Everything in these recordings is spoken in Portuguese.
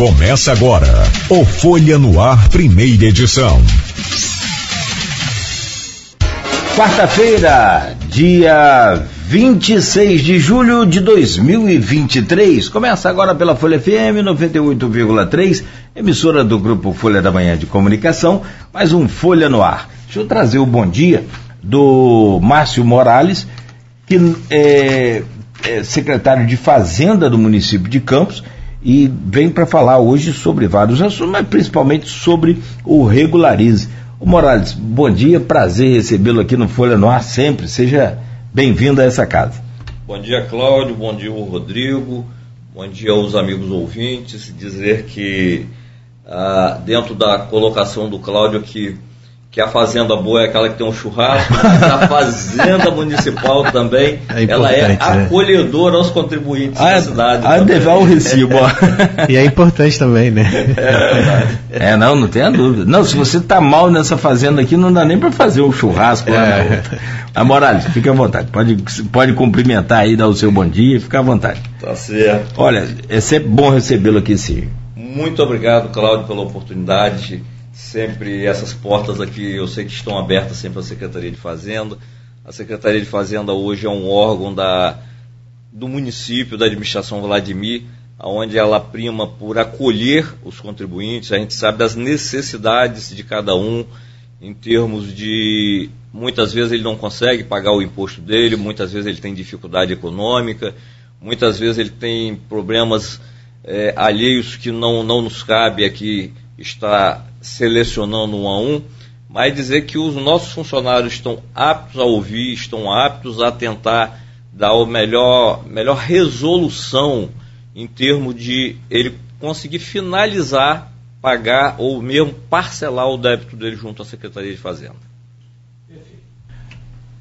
Começa agora o Folha no Ar, primeira edição. Quarta-feira, dia 26 de julho de 2023. Começa agora pela Folha FM 98,3, emissora do grupo Folha da Manhã de Comunicação, mais um Folha no Ar. Deixa eu trazer o bom dia do Márcio Morales, que é, é secretário de Fazenda do município de Campos e vem para falar hoje sobre vários assuntos, mas principalmente sobre o Regularize. O Morales, bom dia, prazer recebê-lo aqui no Folha no Ar sempre. Seja Bem-vindo a essa casa. Bom dia, Cláudio. Bom dia, Rodrigo. Bom dia aos amigos ouvintes. Dizer que ah, dentro da colocação do Cláudio que que a fazenda boa é aquela que tem um churrasco, mas a fazenda municipal também, é ela é né? acolhedora aos contribuintes ah, da cidade. Ah, levar o recibo. e é importante também, né? É, é, não, não tenha dúvida. Não, se você está mal nessa fazenda aqui, não dá nem para fazer um churrasco lá é. na outra. A Morales, fique à vontade. Pode, pode cumprimentar aí, dar o seu bom dia, fica à vontade. Tá certo. Olha, é sempre bom recebê-lo aqui, sim. Muito obrigado, Cláudio, pela oportunidade sempre essas portas aqui eu sei que estão abertas sempre à Secretaria de Fazenda. A Secretaria de Fazenda hoje é um órgão da, do município, da administração Vladimir, onde ela prima por acolher os contribuintes, a gente sabe das necessidades de cada um em termos de muitas vezes ele não consegue pagar o imposto dele, muitas vezes ele tem dificuldade econômica, muitas vezes ele tem problemas é, alheios que não, não nos cabe aqui estar selecionando um a um, mas dizer que os nossos funcionários estão aptos a ouvir, estão aptos a tentar dar a melhor, melhor resolução em termos de ele conseguir finalizar, pagar ou mesmo parcelar o débito dele junto à Secretaria de Fazenda.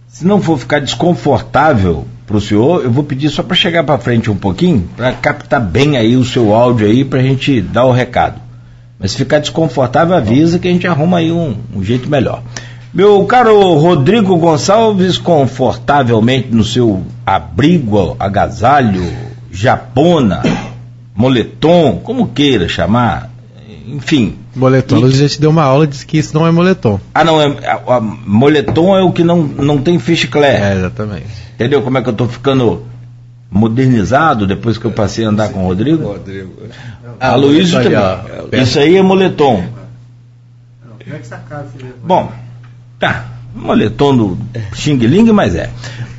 Se não for ficar desconfortável para o senhor, eu vou pedir só para chegar para frente um pouquinho, para captar bem aí o seu áudio aí, para a gente dar o recado. Mas se ficar desconfortável, avisa que a gente arruma aí um, um jeito melhor. Meu caro Rodrigo Gonçalves, confortavelmente no seu abrigo, agasalho, japona, moletom, como queira chamar, enfim. Moletom, e... a gente deu uma aula disse que isso não é moletom. Ah, não, é, a, a, moletom é o que não, não tem fichiclé. É, exatamente. Entendeu como é que eu estou ficando modernizado depois que eu passei a andar com o Rodrigo? Rodrigo. Ah, Luiz também. Isso aí é moletom. Bom, tá. Moletom do Xing Ling, mas é.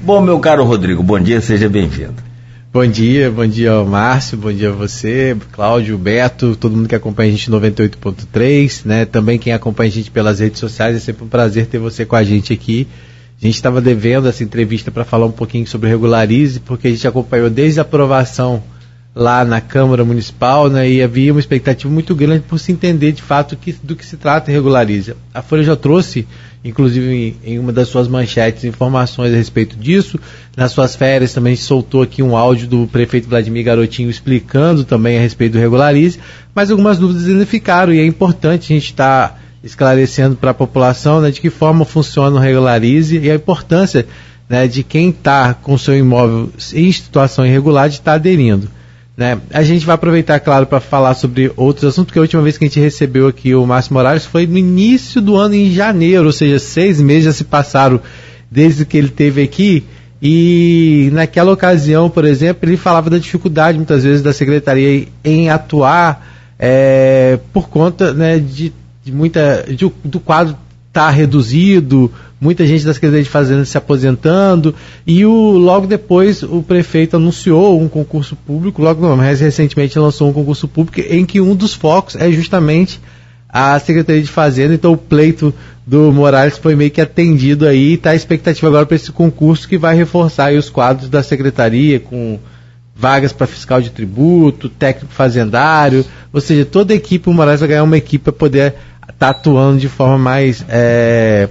Bom, meu caro Rodrigo, bom dia, seja bem-vindo. Bom dia, bom dia ao Márcio, bom dia a você, Cláudio, Beto, todo mundo que acompanha a gente 98.3, né? Também quem acompanha a gente pelas redes sociais, é sempre um prazer ter você com a gente aqui. A gente estava devendo essa entrevista para falar um pouquinho sobre Regularize, porque a gente acompanhou desde a aprovação lá na Câmara Municipal, né, e havia uma expectativa muito grande por se entender de fato que, do que se trata Regularize. A Folha já trouxe, inclusive em, em, uma das suas manchetes, informações a respeito disso. Nas suas férias também soltou aqui um áudio do prefeito Vladimir Garotinho explicando também a respeito do Regularize, mas algumas dúvidas ainda ficaram e é importante a gente estar tá esclarecendo para a população né, de que forma funciona o Regularize e a importância né, de quem está com seu imóvel em situação irregular de estar tá aderindo. Né? A gente vai aproveitar, claro, para falar sobre outros assuntos, porque a última vez que a gente recebeu aqui o Márcio Morales foi no início do ano, em janeiro, ou seja, seis meses já se passaram desde que ele esteve aqui. E naquela ocasião, por exemplo, ele falava da dificuldade muitas vezes da secretaria em atuar é, por conta né, de, de muita de, do quadro estar tá reduzido, muita gente das Secretaria de Fazenda se aposentando, e o, logo depois o prefeito anunciou um concurso público, logo não, mais recentemente lançou um concurso público em que um dos focos é justamente a Secretaria de Fazenda, então o pleito do Morales foi meio que atendido aí, está a expectativa agora para esse concurso que vai reforçar os quadros da Secretaria com vagas para fiscal de tributo, técnico fazendário, ou seja, toda a equipe, o Morales vai ganhar uma equipe para poder tá atuando de forma mais é,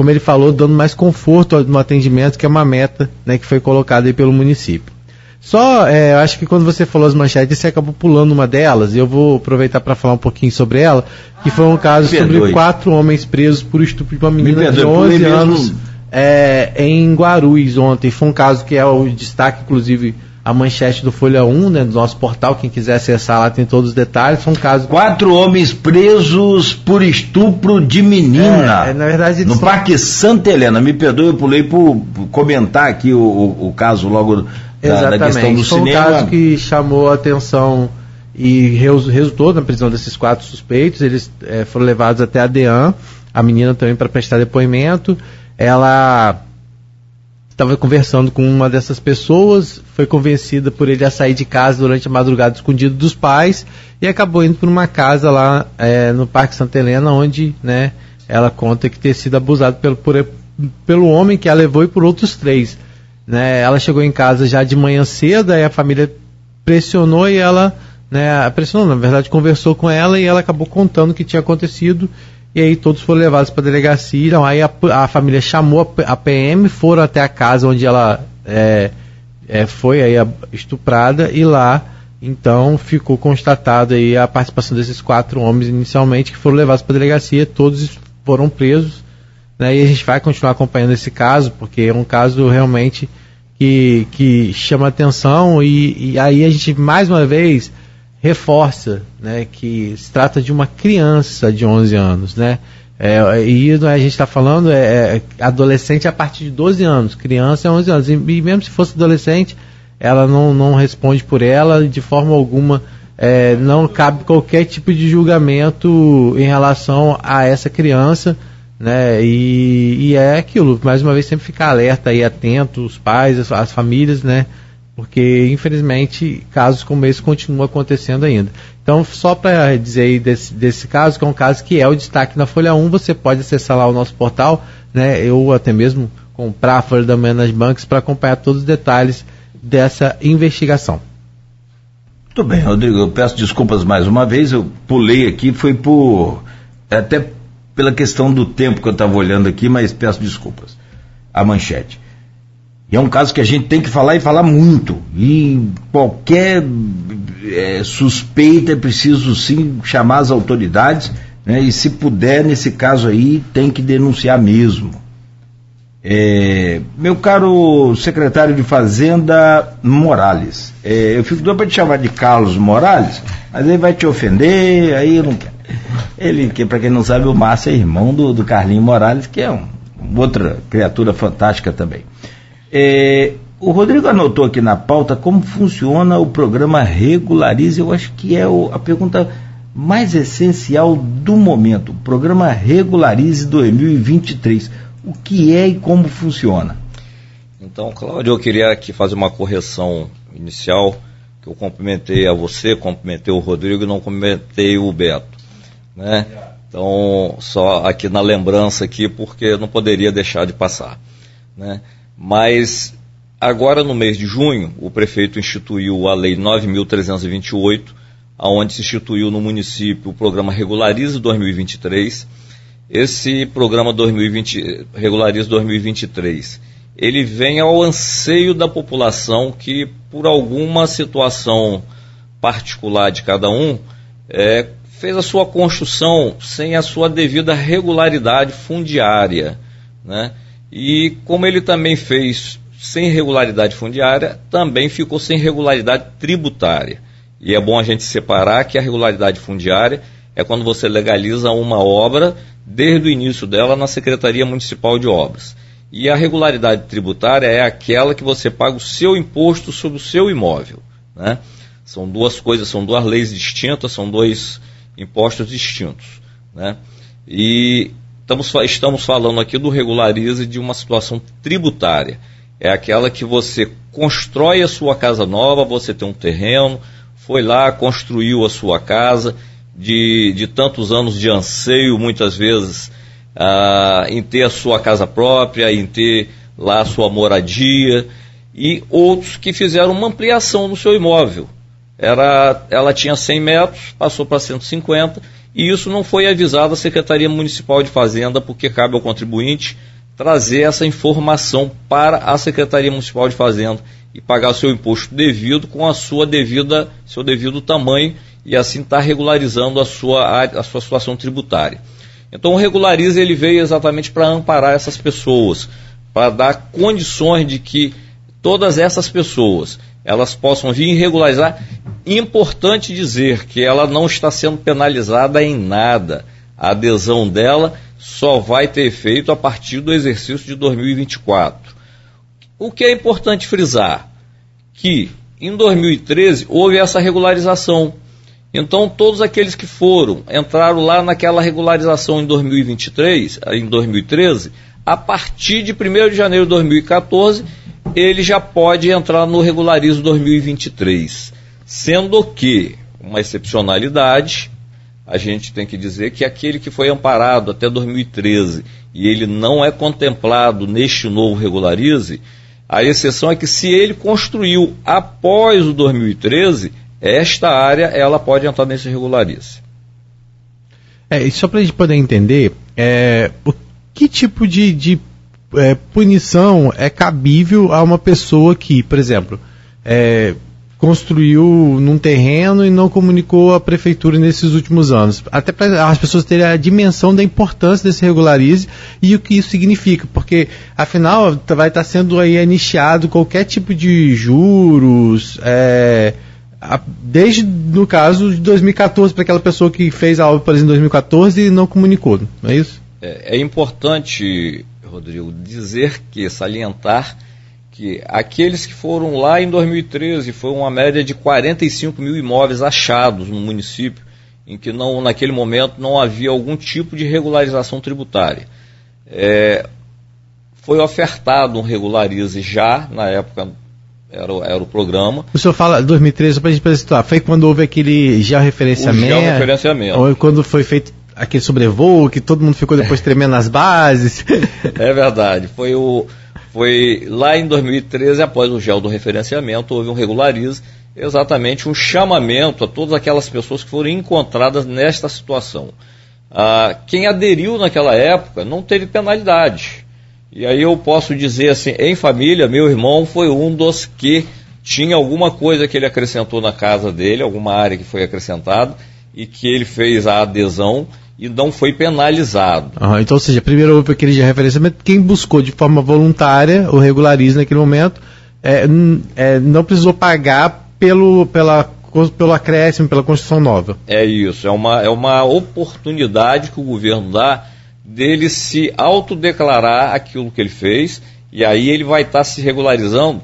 como ele falou, dando mais conforto no atendimento, que é uma meta né, que foi colocada aí pelo município. Só, é, acho que quando você falou as manchetes, você acabou pulando uma delas, e eu vou aproveitar para falar um pouquinho sobre ela, que foi um caso sobre quatro homens presos por estupro de uma menina de 11 anos é, em Guarulhos ontem. Foi um caso que é o destaque, inclusive, a manchete do Folha 1, né, do nosso portal, quem quiser acessar lá tem todos os detalhes, são casos... Quatro homens presos por estupro de menina. É, na verdade... No são... Parque Santa Helena, me perdoe, eu pulei por, comentar aqui o, o, o caso logo da, da, questão do Foi cinema. um caso que chamou a atenção e resultou na prisão desses quatro suspeitos, eles é, foram levados até a DEAN, a menina também para prestar depoimento, ela estava conversando com uma dessas pessoas, foi convencida por ele a sair de casa durante a madrugada escondido dos pais e acabou indo para uma casa lá é, no Parque Santa Helena, onde né, ela conta que ter sido abusada pelo, por, pelo homem que a levou e por outros três. Né? Ela chegou em casa já de manhã cedo, aí a família pressionou e ela, né, pressionou, na verdade conversou com ela e ela acabou contando o que tinha acontecido e aí todos foram levados para a delegacia. Então, aí a, a, família chamou a, PM, foram até a casa onde ela é, é, foi aí estuprada e lá então ficou constatado aí a participação desses quatro homens inicialmente que foram levados para a delegacia, todos foram presos. Né, e a gente vai continuar acompanhando esse caso, porque é um caso realmente que, que chama atenção e, e aí a gente mais uma vez reforça né, que se trata de uma criança de 11 anos. Né? É, e a gente está falando é, é, adolescente a partir de 12 anos, criança é 11 anos. E, e, mesmo se fosse adolescente, ela não, não responde por ela de forma alguma. É, não cabe qualquer tipo de julgamento em relação a essa criança, né? E, e é aquilo, mais uma vez sempre ficar alerta e atento, os pais, as, as famílias, né? Porque infelizmente casos como esse continuam acontecendo ainda. Então, só para dizer aí desse, desse caso, que é um caso que é o destaque na Folha 1, você pode acessar lá o nosso portal, né, eu até mesmo comprar a Folha da Manhã nas bancas para acompanhar todos os detalhes dessa investigação. Muito bem, Rodrigo, eu peço desculpas mais uma vez, eu pulei aqui, foi por. até pela questão do tempo que eu estava olhando aqui, mas peço desculpas. A manchete. E é um caso que a gente tem que falar e falar muito. E qualquer é, suspeita é preciso sim chamar as autoridades, né? e se puder, nesse caso aí, tem que denunciar mesmo. É, meu caro secretário de Fazenda Morales, é, eu fico doido para te chamar de Carlos Morales, mas ele vai te ofender, aí eu não quero. Ele, que para quem não sabe, o Márcio é irmão do, do Carlinho Morales, que é um, outra criatura fantástica também. É, o Rodrigo anotou aqui na pauta como funciona o programa Regularize. Eu acho que é o, a pergunta mais essencial do momento. Programa Regularize 2023. O que é e como funciona? Então, Cláudio, eu queria aqui fazer uma correção inicial, que eu cumprimentei a você, cumprimentei o Rodrigo e não cumprimentei o Beto. Né? Então, só aqui na lembrança aqui, porque não poderia deixar de passar. Né? Mas agora no mês de junho, o prefeito instituiu a lei 9328, aonde se instituiu no município o programa Regularize 2023. Esse programa 2020, Regularize 2023, ele vem ao anseio da população que por alguma situação particular de cada um é, fez a sua construção sem a sua devida regularidade fundiária, né? E como ele também fez sem regularidade fundiária, também ficou sem regularidade tributária. E é bom a gente separar que a regularidade fundiária é quando você legaliza uma obra desde o início dela na Secretaria Municipal de Obras. E a regularidade tributária é aquela que você paga o seu imposto sobre o seu imóvel. Né? São duas coisas, são duas leis distintas, são dois impostos distintos. Né? E Estamos, estamos falando aqui do regularize de uma situação tributária. É aquela que você constrói a sua casa nova, você tem um terreno, foi lá, construiu a sua casa, de, de tantos anos de anseio, muitas vezes, ah, em ter a sua casa própria, em ter lá a sua moradia, e outros que fizeram uma ampliação no seu imóvel. Era, ela tinha 100 metros, passou para 150 e isso não foi avisado à Secretaria Municipal de Fazenda, porque cabe ao contribuinte trazer essa informação para a Secretaria Municipal de Fazenda e pagar o seu imposto devido com a sua devida, seu devido tamanho e assim estar tá regularizando a sua, a sua situação tributária. Então o Regulariza ele veio exatamente para amparar essas pessoas, para dar condições de que todas essas pessoas elas possam vir regularizar. Importante dizer que ela não está sendo penalizada em nada. A adesão dela só vai ter efeito a partir do exercício de 2024. O que é importante frisar? Que em 2013 houve essa regularização. Então, todos aqueles que foram, entraram lá naquela regularização em 2023, em 2013, a partir de 1 de janeiro de 2014, ele já pode entrar no regularizo 2023. Sendo que, uma excepcionalidade, a gente tem que dizer que aquele que foi amparado até 2013 e ele não é contemplado neste novo regularize, a exceção é que se ele construiu após o 2013, esta área ela pode entrar nesse regularize. É, e só para a gente poder entender, é, o que tipo de, de é, punição é cabível a uma pessoa que, por exemplo, é, construiu num terreno e não comunicou à prefeitura nesses últimos anos. Até para as pessoas terem a dimensão da importância desse regularize e o que isso significa, porque afinal vai estar sendo aí anicheado qualquer tipo de juros, é, desde no caso de 2014 para aquela pessoa que fez a obra, em 2014 e não comunicou, não é isso? É, é importante, Rodrigo, dizer que salientar que aqueles que foram lá em 2013 foi uma média de 45 mil imóveis achados no município, em que não, naquele momento não havia algum tipo de regularização tributária. É, foi ofertado um regularize já, na época era, era o programa. O senhor fala 2013, para a gente situar, foi quando houve aquele georreferenciamento? O georreferenciamento. Ou quando foi feito aquele sobrevoo, que todo mundo ficou depois tremendo nas bases? é verdade, foi o foi lá em 2013, após o gel do referenciamento, houve um regularize, exatamente um chamamento a todas aquelas pessoas que foram encontradas nesta situação. Ah, quem aderiu naquela época não teve penalidade. E aí eu posso dizer assim, em família, meu irmão foi um dos que tinha alguma coisa que ele acrescentou na casa dele, alguma área que foi acrescentada, e que ele fez a adesão e não foi penalizado. Uhum, então, ou seja, primeiro houve aquele de referenciamento, quem buscou de forma voluntária o regularismo naquele momento é, é, não precisou pagar pelo, pela, pelo acréscimo, pela construção nova. É isso, é uma, é uma oportunidade que o governo dá dele se autodeclarar aquilo que ele fez e aí ele vai estar se regularizando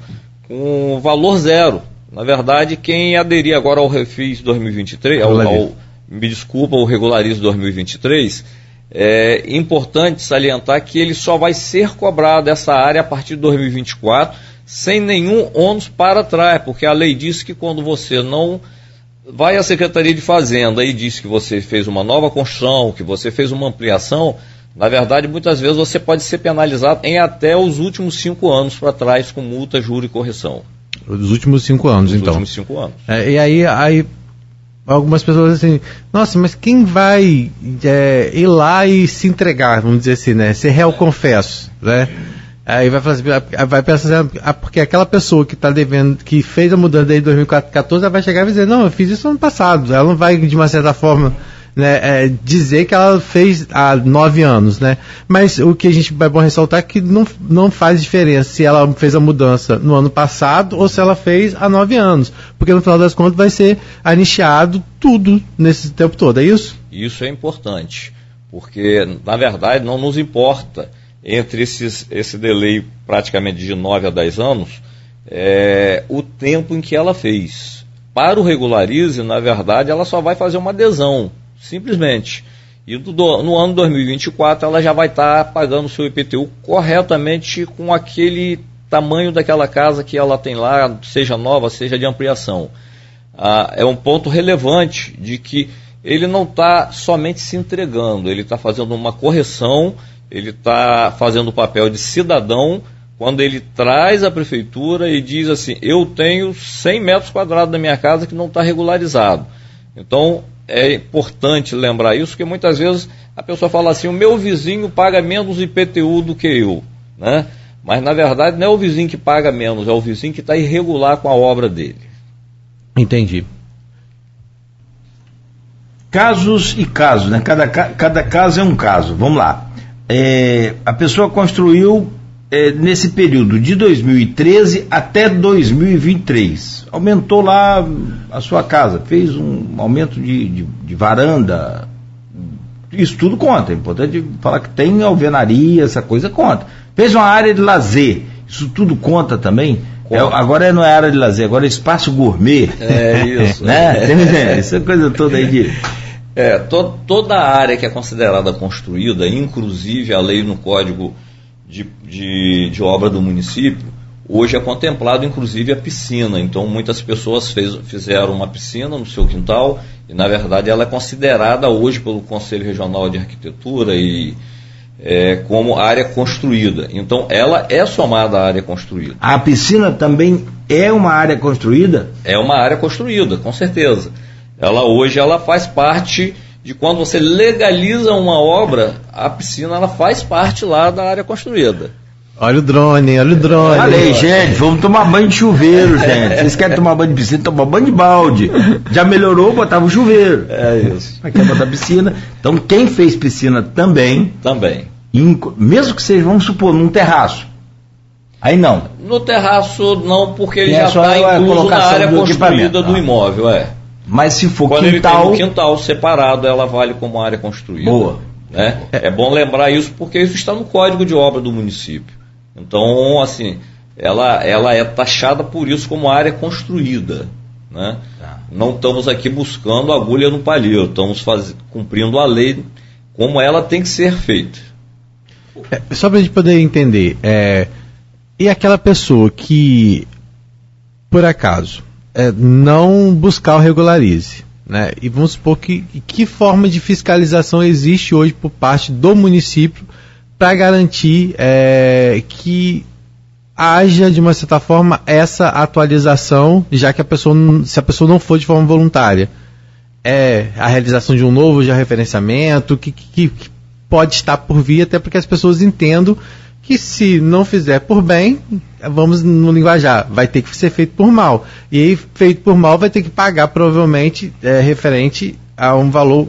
com valor zero. Na verdade, quem aderir agora ao Refis 2023, ao, ao me desculpa, o Regularizo 2023, é importante salientar que ele só vai ser cobrado essa área a partir de 2024, sem nenhum ônus para trás, porque a lei diz que quando você não vai à Secretaria de Fazenda e diz que você fez uma nova construção, que você fez uma ampliação, na verdade, muitas vezes você pode ser penalizado em até os últimos cinco anos para trás, com multa, juro e correção. Os últimos cinco anos, Os então. Os últimos cinco anos. É, e aí, aí algumas pessoas assim, nossa, mas quem vai é, ir lá e se entregar, vamos dizer assim, né? Ser réu confesso, né? Aí vai, fazer, vai pensar assim, ah, porque aquela pessoa que está devendo, que fez a mudança desde 2014, ela vai chegar e dizer, não, eu fiz isso ano passado. Ela não vai, de uma certa forma, né, é, dizer que ela fez há nove anos, né? Mas o que a gente é bom ressaltar é que não, não faz diferença se ela fez a mudança no ano passado ou se ela fez há nove anos, porque no final das contas vai ser anicheado tudo nesse tempo todo, é isso? Isso é importante, porque na verdade não nos importa entre esses, esse delay praticamente de nove a dez anos é, o tempo em que ela fez. Para o regularize, na verdade, ela só vai fazer uma adesão Simplesmente. E do, no ano 2024 ela já vai estar tá pagando o seu IPTU corretamente com aquele tamanho daquela casa que ela tem lá, seja nova, seja de ampliação. Ah, é um ponto relevante de que ele não está somente se entregando, ele está fazendo uma correção, ele está fazendo o papel de cidadão quando ele traz a prefeitura e diz assim: eu tenho 100 metros quadrados da minha casa que não está regularizado. Então, é importante lembrar isso, porque muitas vezes a pessoa fala assim: o meu vizinho paga menos IPTU do que eu. Né? Mas na verdade não é o vizinho que paga menos, é o vizinho que está irregular com a obra dele. Entendi. Casos e casos, né? Cada, cada caso é um caso. Vamos lá. É, a pessoa construiu é, nesse período de 2013 até 2023, aumentou lá a sua casa, fez um aumento de, de, de varanda, isso tudo conta. É importante falar que tem alvenaria, essa coisa conta. Fez uma área de lazer, isso tudo conta também. É, agora não é área de lazer, agora é espaço gourmet. É isso. né? É. Essa coisa toda aí de. É, to, toda a área que é considerada construída, inclusive a lei no Código de, de, de Obra do Município, hoje é contemplado inclusive a piscina. Então muitas pessoas fez, fizeram uma piscina no seu quintal e na verdade ela é considerada hoje pelo Conselho Regional de Arquitetura e é, como área construída. Então ela é somada à área construída. A piscina também é uma área construída? É uma área construída, com certeza. Ela hoje ela faz parte de quando você legaliza uma obra, a piscina ela faz parte lá da área construída. Olha o drone, olha o drone. Falei, gente, vamos tomar banho de chuveiro, gente. Vocês querem tomar banho de piscina, tomar banho de balde. Já melhorou, botava o chuveiro. É isso. Aqui é botar piscina. Então, quem fez piscina também. Também. Mesmo que seja, vamos supor, num terraço. Aí não. No terraço não, porque ele é já está incluso na área construída do imóvel, é. Mas se for Quando quintal... ele tem um quintal separado, ela vale como área construída. Boa. Né? É bom lembrar isso porque isso está no código de obra do município. Então, assim, ela, ela é taxada por isso como área construída. Né? Tá. Não estamos aqui buscando agulha no palheiro, estamos faz... cumprindo a lei como ela tem que ser feita. É, só para a gente poder entender, é, e aquela pessoa que, por acaso, é, não buscar o regularize, né? E vamos supor que que forma de fiscalização existe hoje por parte do município para garantir é, que haja de uma certa forma essa atualização, já que a pessoa, se a pessoa não for de forma voluntária, é a realização de um novo já referenciamento, que, que, que pode estar por vir, até porque as pessoas entendam que se não fizer por bem, vamos no linguajar, vai ter que ser feito por mal. E aí, feito por mal, vai ter que pagar provavelmente é, referente a um valor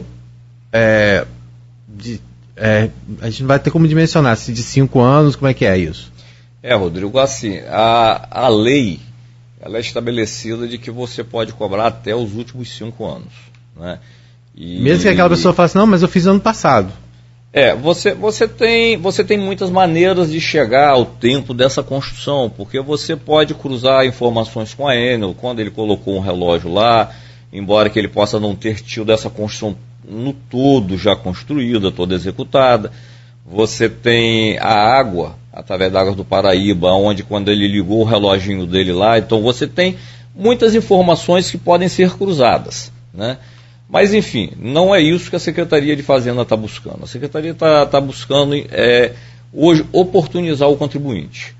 é, de é, a gente não vai ter como dimensionar, se de cinco anos, como é que é isso? É, Rodrigo, assim, a, a lei ela é estabelecida de que você pode cobrar até os últimos cinco anos. Né? E, Mesmo que aquela pessoa faça, não, mas eu fiz ano passado. É, você, você, tem, você tem muitas maneiras de chegar ao tempo dessa construção, porque você pode cruzar informações com a Enel, quando ele colocou um relógio lá, embora que ele possa não ter tido essa construção no todo já construída, toda executada. Você tem a água, através da água do Paraíba, onde quando ele ligou o reloginho dele lá, então você tem muitas informações que podem ser cruzadas. Né? Mas, enfim, não é isso que a Secretaria de Fazenda está buscando. A Secretaria está tá buscando, é, hoje, oportunizar o contribuinte.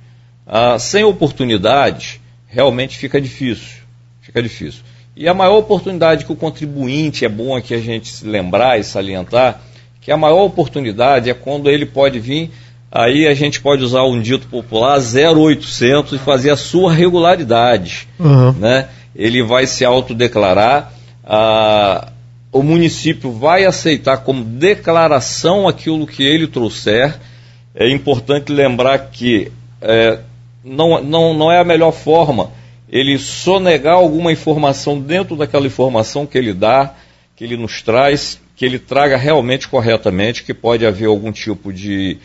Ah, sem oportunidade, realmente fica difícil. Fica difícil. E a maior oportunidade que o contribuinte, é bom aqui a gente se lembrar e salientar, que a maior oportunidade é quando ele pode vir, aí a gente pode usar um dito popular 0800 e fazer a sua regularidade. Uhum. Né? Ele vai se autodeclarar, a, o município vai aceitar como declaração aquilo que ele trouxer. É importante lembrar que é, não, não, não é a melhor forma ele sonegar alguma informação dentro daquela informação que ele dá, que ele nos traz, que ele traga realmente corretamente, que pode haver algum tipo de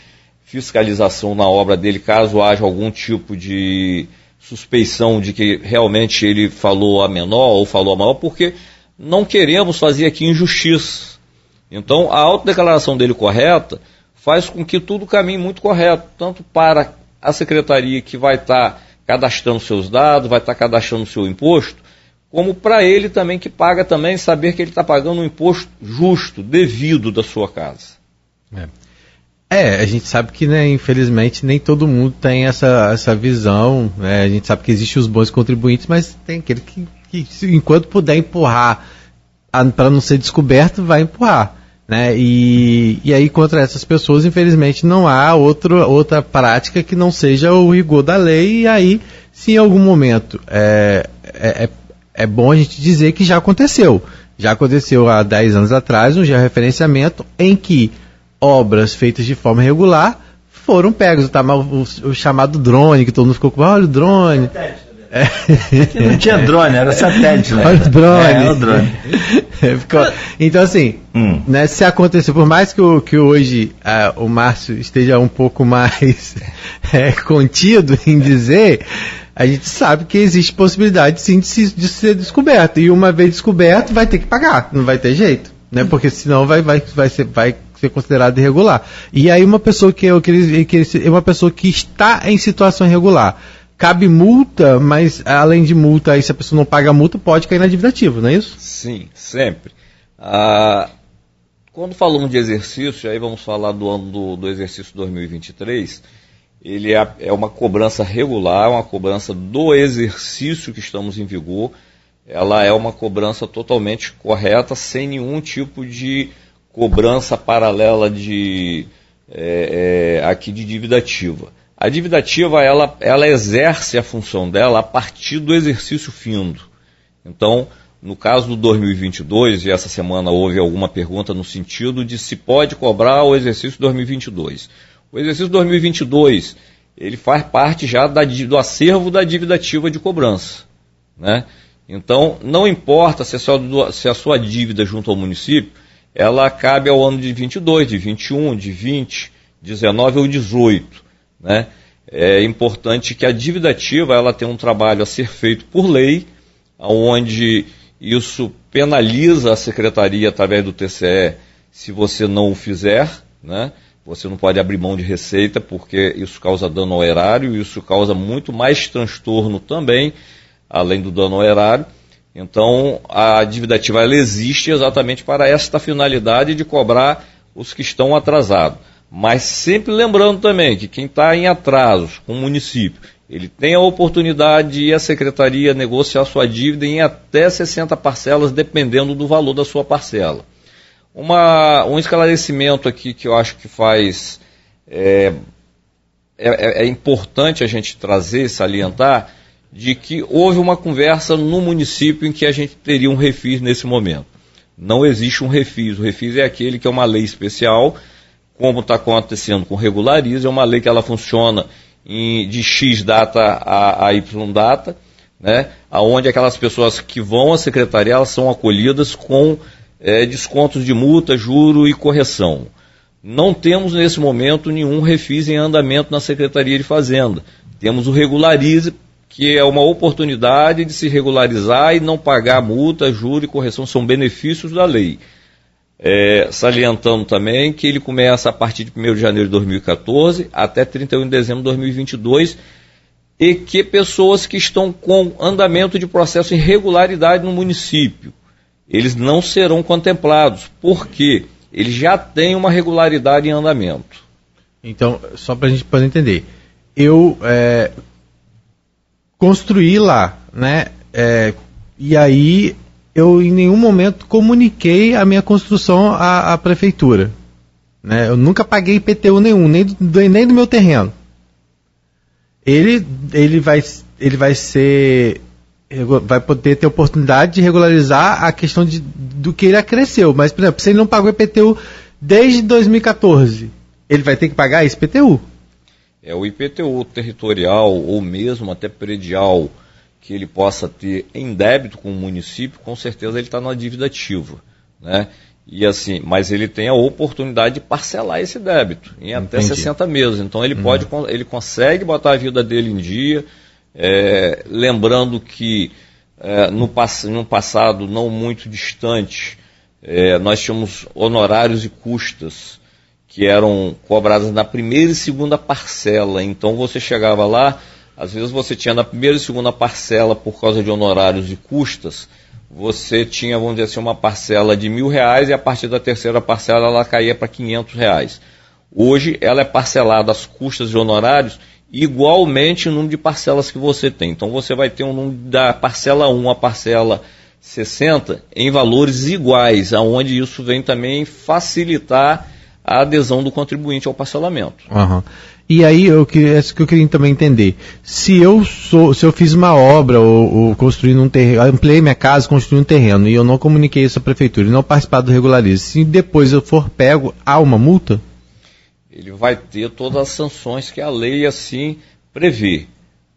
fiscalização na obra dele, caso haja algum tipo de suspeição de que realmente ele falou a menor ou falou a maior, porque não queremos fazer aqui injustiça. Então, a autodeclaração dele correta faz com que tudo caminhe muito correto, tanto para a secretaria que vai estar tá cadastrando seus dados, vai estar cadastrando o seu imposto, como para ele também que paga também saber que ele está pagando um imposto justo, devido da sua casa. É. É, a gente sabe que, né, infelizmente, nem todo mundo tem essa, essa visão. Né? A gente sabe que existem os bons contribuintes, mas tem aquele que, que enquanto puder empurrar para não ser descoberto, vai empurrar. Né? E, e aí, contra essas pessoas, infelizmente, não há outro, outra prática que não seja o rigor da lei. E aí, se em algum momento é, é, é, é bom a gente dizer que já aconteceu. Já aconteceu há 10 anos atrás um georreferenciamento em que obras feitas de forma regular foram pegos, tá? o, o, chamado drone, que todo mundo ficou com, olha o drone. Não tinha drone, era satélite, né? Olha o drone. É, o drone. Ficou... Então, assim, hum. né, se acontecer, por mais que, o, que hoje uh, o Márcio esteja um pouco mais é, contido em dizer, a gente sabe que existe possibilidade sim de, se, de ser descoberto. E uma vez descoberto, vai ter que pagar, não vai ter jeito. Né? Porque senão vai, vai, vai, ser, vai ser considerado irregular. E aí uma pessoa que, eu, que, que é uma pessoa que está em situação irregular cabe multa, mas além de multa, aí se a pessoa não paga a multa, pode cair na dívida ativa, não é isso? Sim, sempre. Ah, quando falamos de exercício, aí vamos falar do ano do, do exercício 2023, ele é, é uma cobrança regular, uma cobrança do exercício que estamos em vigor, ela é uma cobrança totalmente correta, sem nenhum tipo de cobrança paralela de é, é, aqui de dívida ativa. A dívida ativa, ela, ela exerce a função dela a partir do exercício findo. Então, no caso do 2022, e essa semana houve alguma pergunta no sentido de se pode cobrar o exercício 2022. O exercício 2022, ele faz parte já da, do acervo da dívida ativa de cobrança. Né? Então, não importa se a, sua, se a sua dívida junto ao município, ela cabe ao ano de 22, de 21, de 20, 19 ou 18 né? É importante que a dívida ativa ela tenha um trabalho a ser feito por lei, onde isso penaliza a secretaria através do TCE se você não o fizer, né? Você não pode abrir mão de receita porque isso causa dano ao erário, isso causa muito mais transtorno também, além do dano ao erário. Então, a dívida ativa ela existe exatamente para esta finalidade de cobrar os que estão atrasados. Mas sempre lembrando também que quem está em atrasos com o município, ele tem a oportunidade de ir à secretaria negociar sua dívida em até 60 parcelas, dependendo do valor da sua parcela. Uma, um esclarecimento aqui que eu acho que faz. É, é, é importante a gente trazer, salientar, de que houve uma conversa no município em que a gente teria um refis nesse momento. Não existe um refis. O refis é aquele que é uma lei especial como está acontecendo com regulariza, é uma lei que ela funciona em, de X data a, a Y data, né, onde aquelas pessoas que vão à secretaria elas são acolhidas com é, descontos de multa, juro e correção. Não temos nesse momento nenhum refis em andamento na Secretaria de Fazenda. Temos o regularize, que é uma oportunidade de se regularizar e não pagar multa, juro e correção, são benefícios da lei. É, salientando também que ele começa a partir de 1 de janeiro de 2014 até 31 de dezembro de 2022 e que pessoas que estão com andamento de processo irregularidade no município, eles não serão contemplados, porque eles já têm uma regularidade em andamento. Então, só para a gente poder entender, eu é, construí lá, né? É, e aí eu em nenhum momento comuniquei a minha construção à, à prefeitura. Né? Eu nunca paguei IPTU nenhum, nem do, nem do meu terreno. Ele, ele, vai, ele vai ser. Vai poder ter oportunidade de regularizar a questão de, do que ele acresceu. Mas, por exemplo, se ele não pagou IPTU desde 2014, ele vai ter que pagar esse IPTU. É o IPTU territorial ou mesmo até predial que ele possa ter em débito com o município, com certeza ele está na dívida ativa, né? E assim, mas ele tem a oportunidade de parcelar esse débito em até Entendi. 60 meses. Então ele uhum. pode, ele consegue botar a vida dele em dia, é, lembrando que é, no, no, passado não muito distante é, nós tínhamos honorários e custas que eram cobradas na primeira e segunda parcela. Então você chegava lá, às vezes você tinha na primeira e segunda parcela, por causa de honorários e custas, você tinha, vamos dizer assim, uma parcela de mil reais e a partir da terceira parcela ela caía para quinhentos reais. Hoje ela é parcelada as custas e honorários igualmente o número de parcelas que você tem. Então você vai ter um número da parcela 1 à parcela 60 em valores iguais, aonde isso vem também facilitar a adesão do contribuinte ao parcelamento. Uhum. E aí, eu, é isso que eu queria também entender. Se eu sou, se eu fiz uma obra ou, ou um terreno, ampliei minha casa, construí um terreno e eu não comuniquei isso à prefeitura e não participar do regularize, se depois eu for pego, há uma multa? ele vai ter todas as sanções que a lei assim prevê.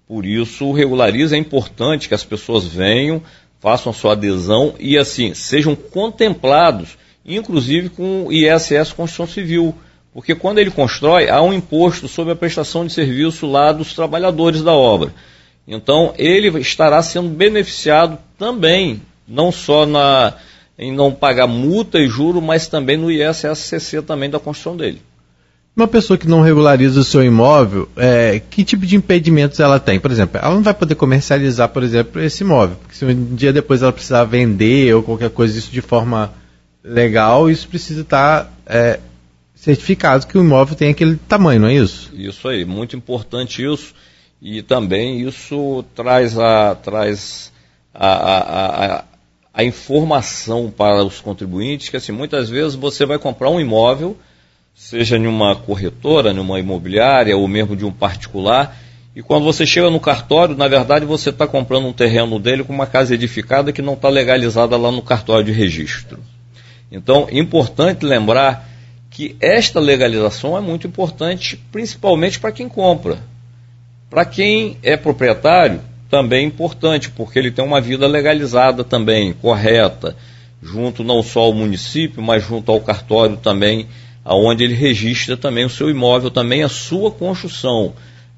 Por isso, o regulariza é importante que as pessoas venham, façam sua adesão e assim sejam contemplados, inclusive com o ISS Construção Civil. Porque quando ele constrói, há um imposto sobre a prestação de serviço lá dos trabalhadores da obra. Então, ele estará sendo beneficiado também, não só na, em não pagar multa e juro, mas também no ISSCC também da construção dele. Uma pessoa que não regulariza o seu imóvel, é, que tipo de impedimentos ela tem? Por exemplo, ela não vai poder comercializar, por exemplo, esse imóvel. Porque se um dia depois ela precisar vender ou qualquer coisa isso de forma legal, isso precisa estar é, certificado que o imóvel tem aquele tamanho, não é isso? Isso aí, muito importante isso. E também isso traz a, traz a, a, a, a informação para os contribuintes que assim, muitas vezes você vai comprar um imóvel seja em uma corretora, numa imobiliária ou mesmo de um particular. E quando você chega no cartório, na verdade você está comprando um terreno dele com uma casa edificada que não está legalizada lá no cartório de registro. Então, importante lembrar que esta legalização é muito importante, principalmente para quem compra. Para quem é proprietário, também é importante, porque ele tem uma vida legalizada também, correta, junto não só ao município, mas junto ao cartório também aonde ele registra também o seu imóvel, também a sua construção.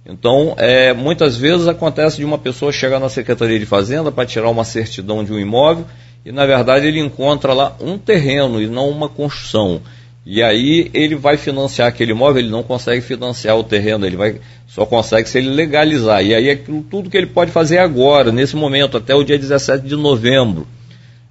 Então, é, muitas vezes acontece de uma pessoa chegar na Secretaria de Fazenda para tirar uma certidão de um imóvel e, na verdade, ele encontra lá um terreno e não uma construção. E aí ele vai financiar aquele imóvel, ele não consegue financiar o terreno, ele vai, só consegue se ele legalizar. E aí aquilo tudo que ele pode fazer agora, nesse momento, até o dia 17 de novembro.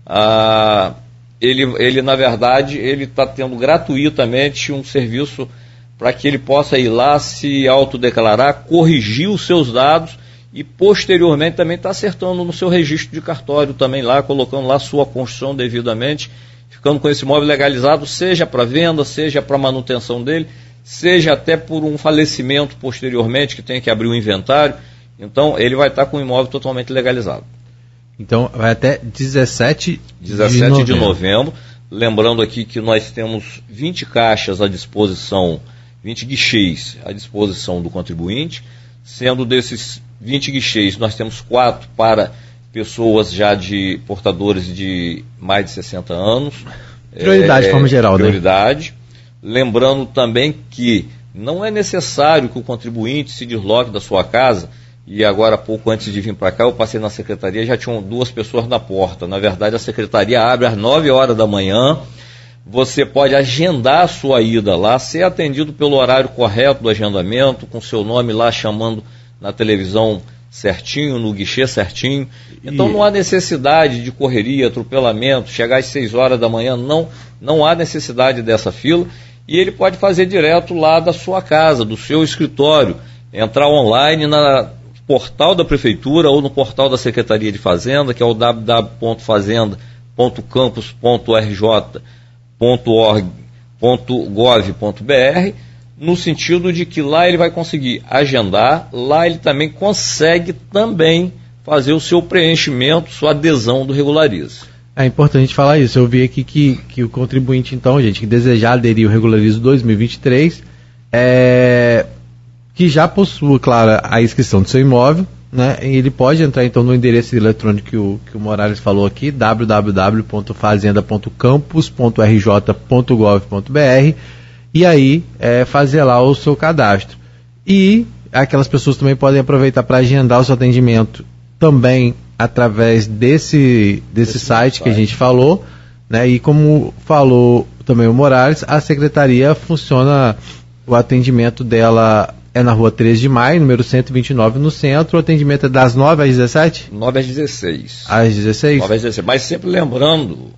Ah, ele, ele na verdade, ele está tendo gratuitamente um serviço para que ele possa ir lá se autodeclarar, corrigir os seus dados e posteriormente também está acertando no seu registro de cartório também lá, colocando lá sua construção devidamente, ficando com esse imóvel legalizado, seja para venda, seja para manutenção dele, seja até por um falecimento posteriormente que tenha que abrir o inventário. Então ele vai estar tá com o imóvel totalmente legalizado. Então vai até 17, 17 de novembro. de novembro. Lembrando aqui que nós temos 20 caixas à disposição, 20 guichês à disposição do contribuinte, sendo desses 20 guichês, nós temos quatro para pessoas já de portadores de mais de 60 anos. Prioridade, é, de forma geral, prioridade. né? Lembrando também que não é necessário que o contribuinte se desloque da sua casa e agora, pouco antes de vir para cá, eu passei na secretaria já tinham duas pessoas na porta. Na verdade, a secretaria abre às 9 horas da manhã. Você pode agendar a sua ida lá, ser atendido pelo horário correto do agendamento, com seu nome lá chamando na televisão certinho, no guichê certinho. Então e... não há necessidade de correria, atropelamento, chegar às 6 horas da manhã, não, não há necessidade dessa fila. E ele pode fazer direto lá da sua casa, do seu escritório, entrar online na portal da Prefeitura ou no portal da Secretaria de Fazenda, que é o www.fazenda.campus.rj.org.gov.br, no sentido de que lá ele vai conseguir agendar, lá ele também consegue também fazer o seu preenchimento, sua adesão do Regularize. É importante falar isso. Eu vi aqui que, que o contribuinte, então, gente, que desejar aderir ao Regularize 2023, é, que já possua, claro, a inscrição do seu imóvel, né? Ele pode entrar então no endereço eletrônico que o, que o Morales falou aqui, www.fazenda.campus.rj.gov.br e aí é, fazer lá o seu cadastro. E aquelas pessoas também podem aproveitar para agendar o seu atendimento também através desse, desse site, site que a gente falou, né? E como falou também o Morales, a secretaria funciona o atendimento dela é na rua 13 de maio, número 129, no centro. O atendimento é das 9 às 17? 9 às 16. Às 16? 9 às 16. Mas sempre lembrando,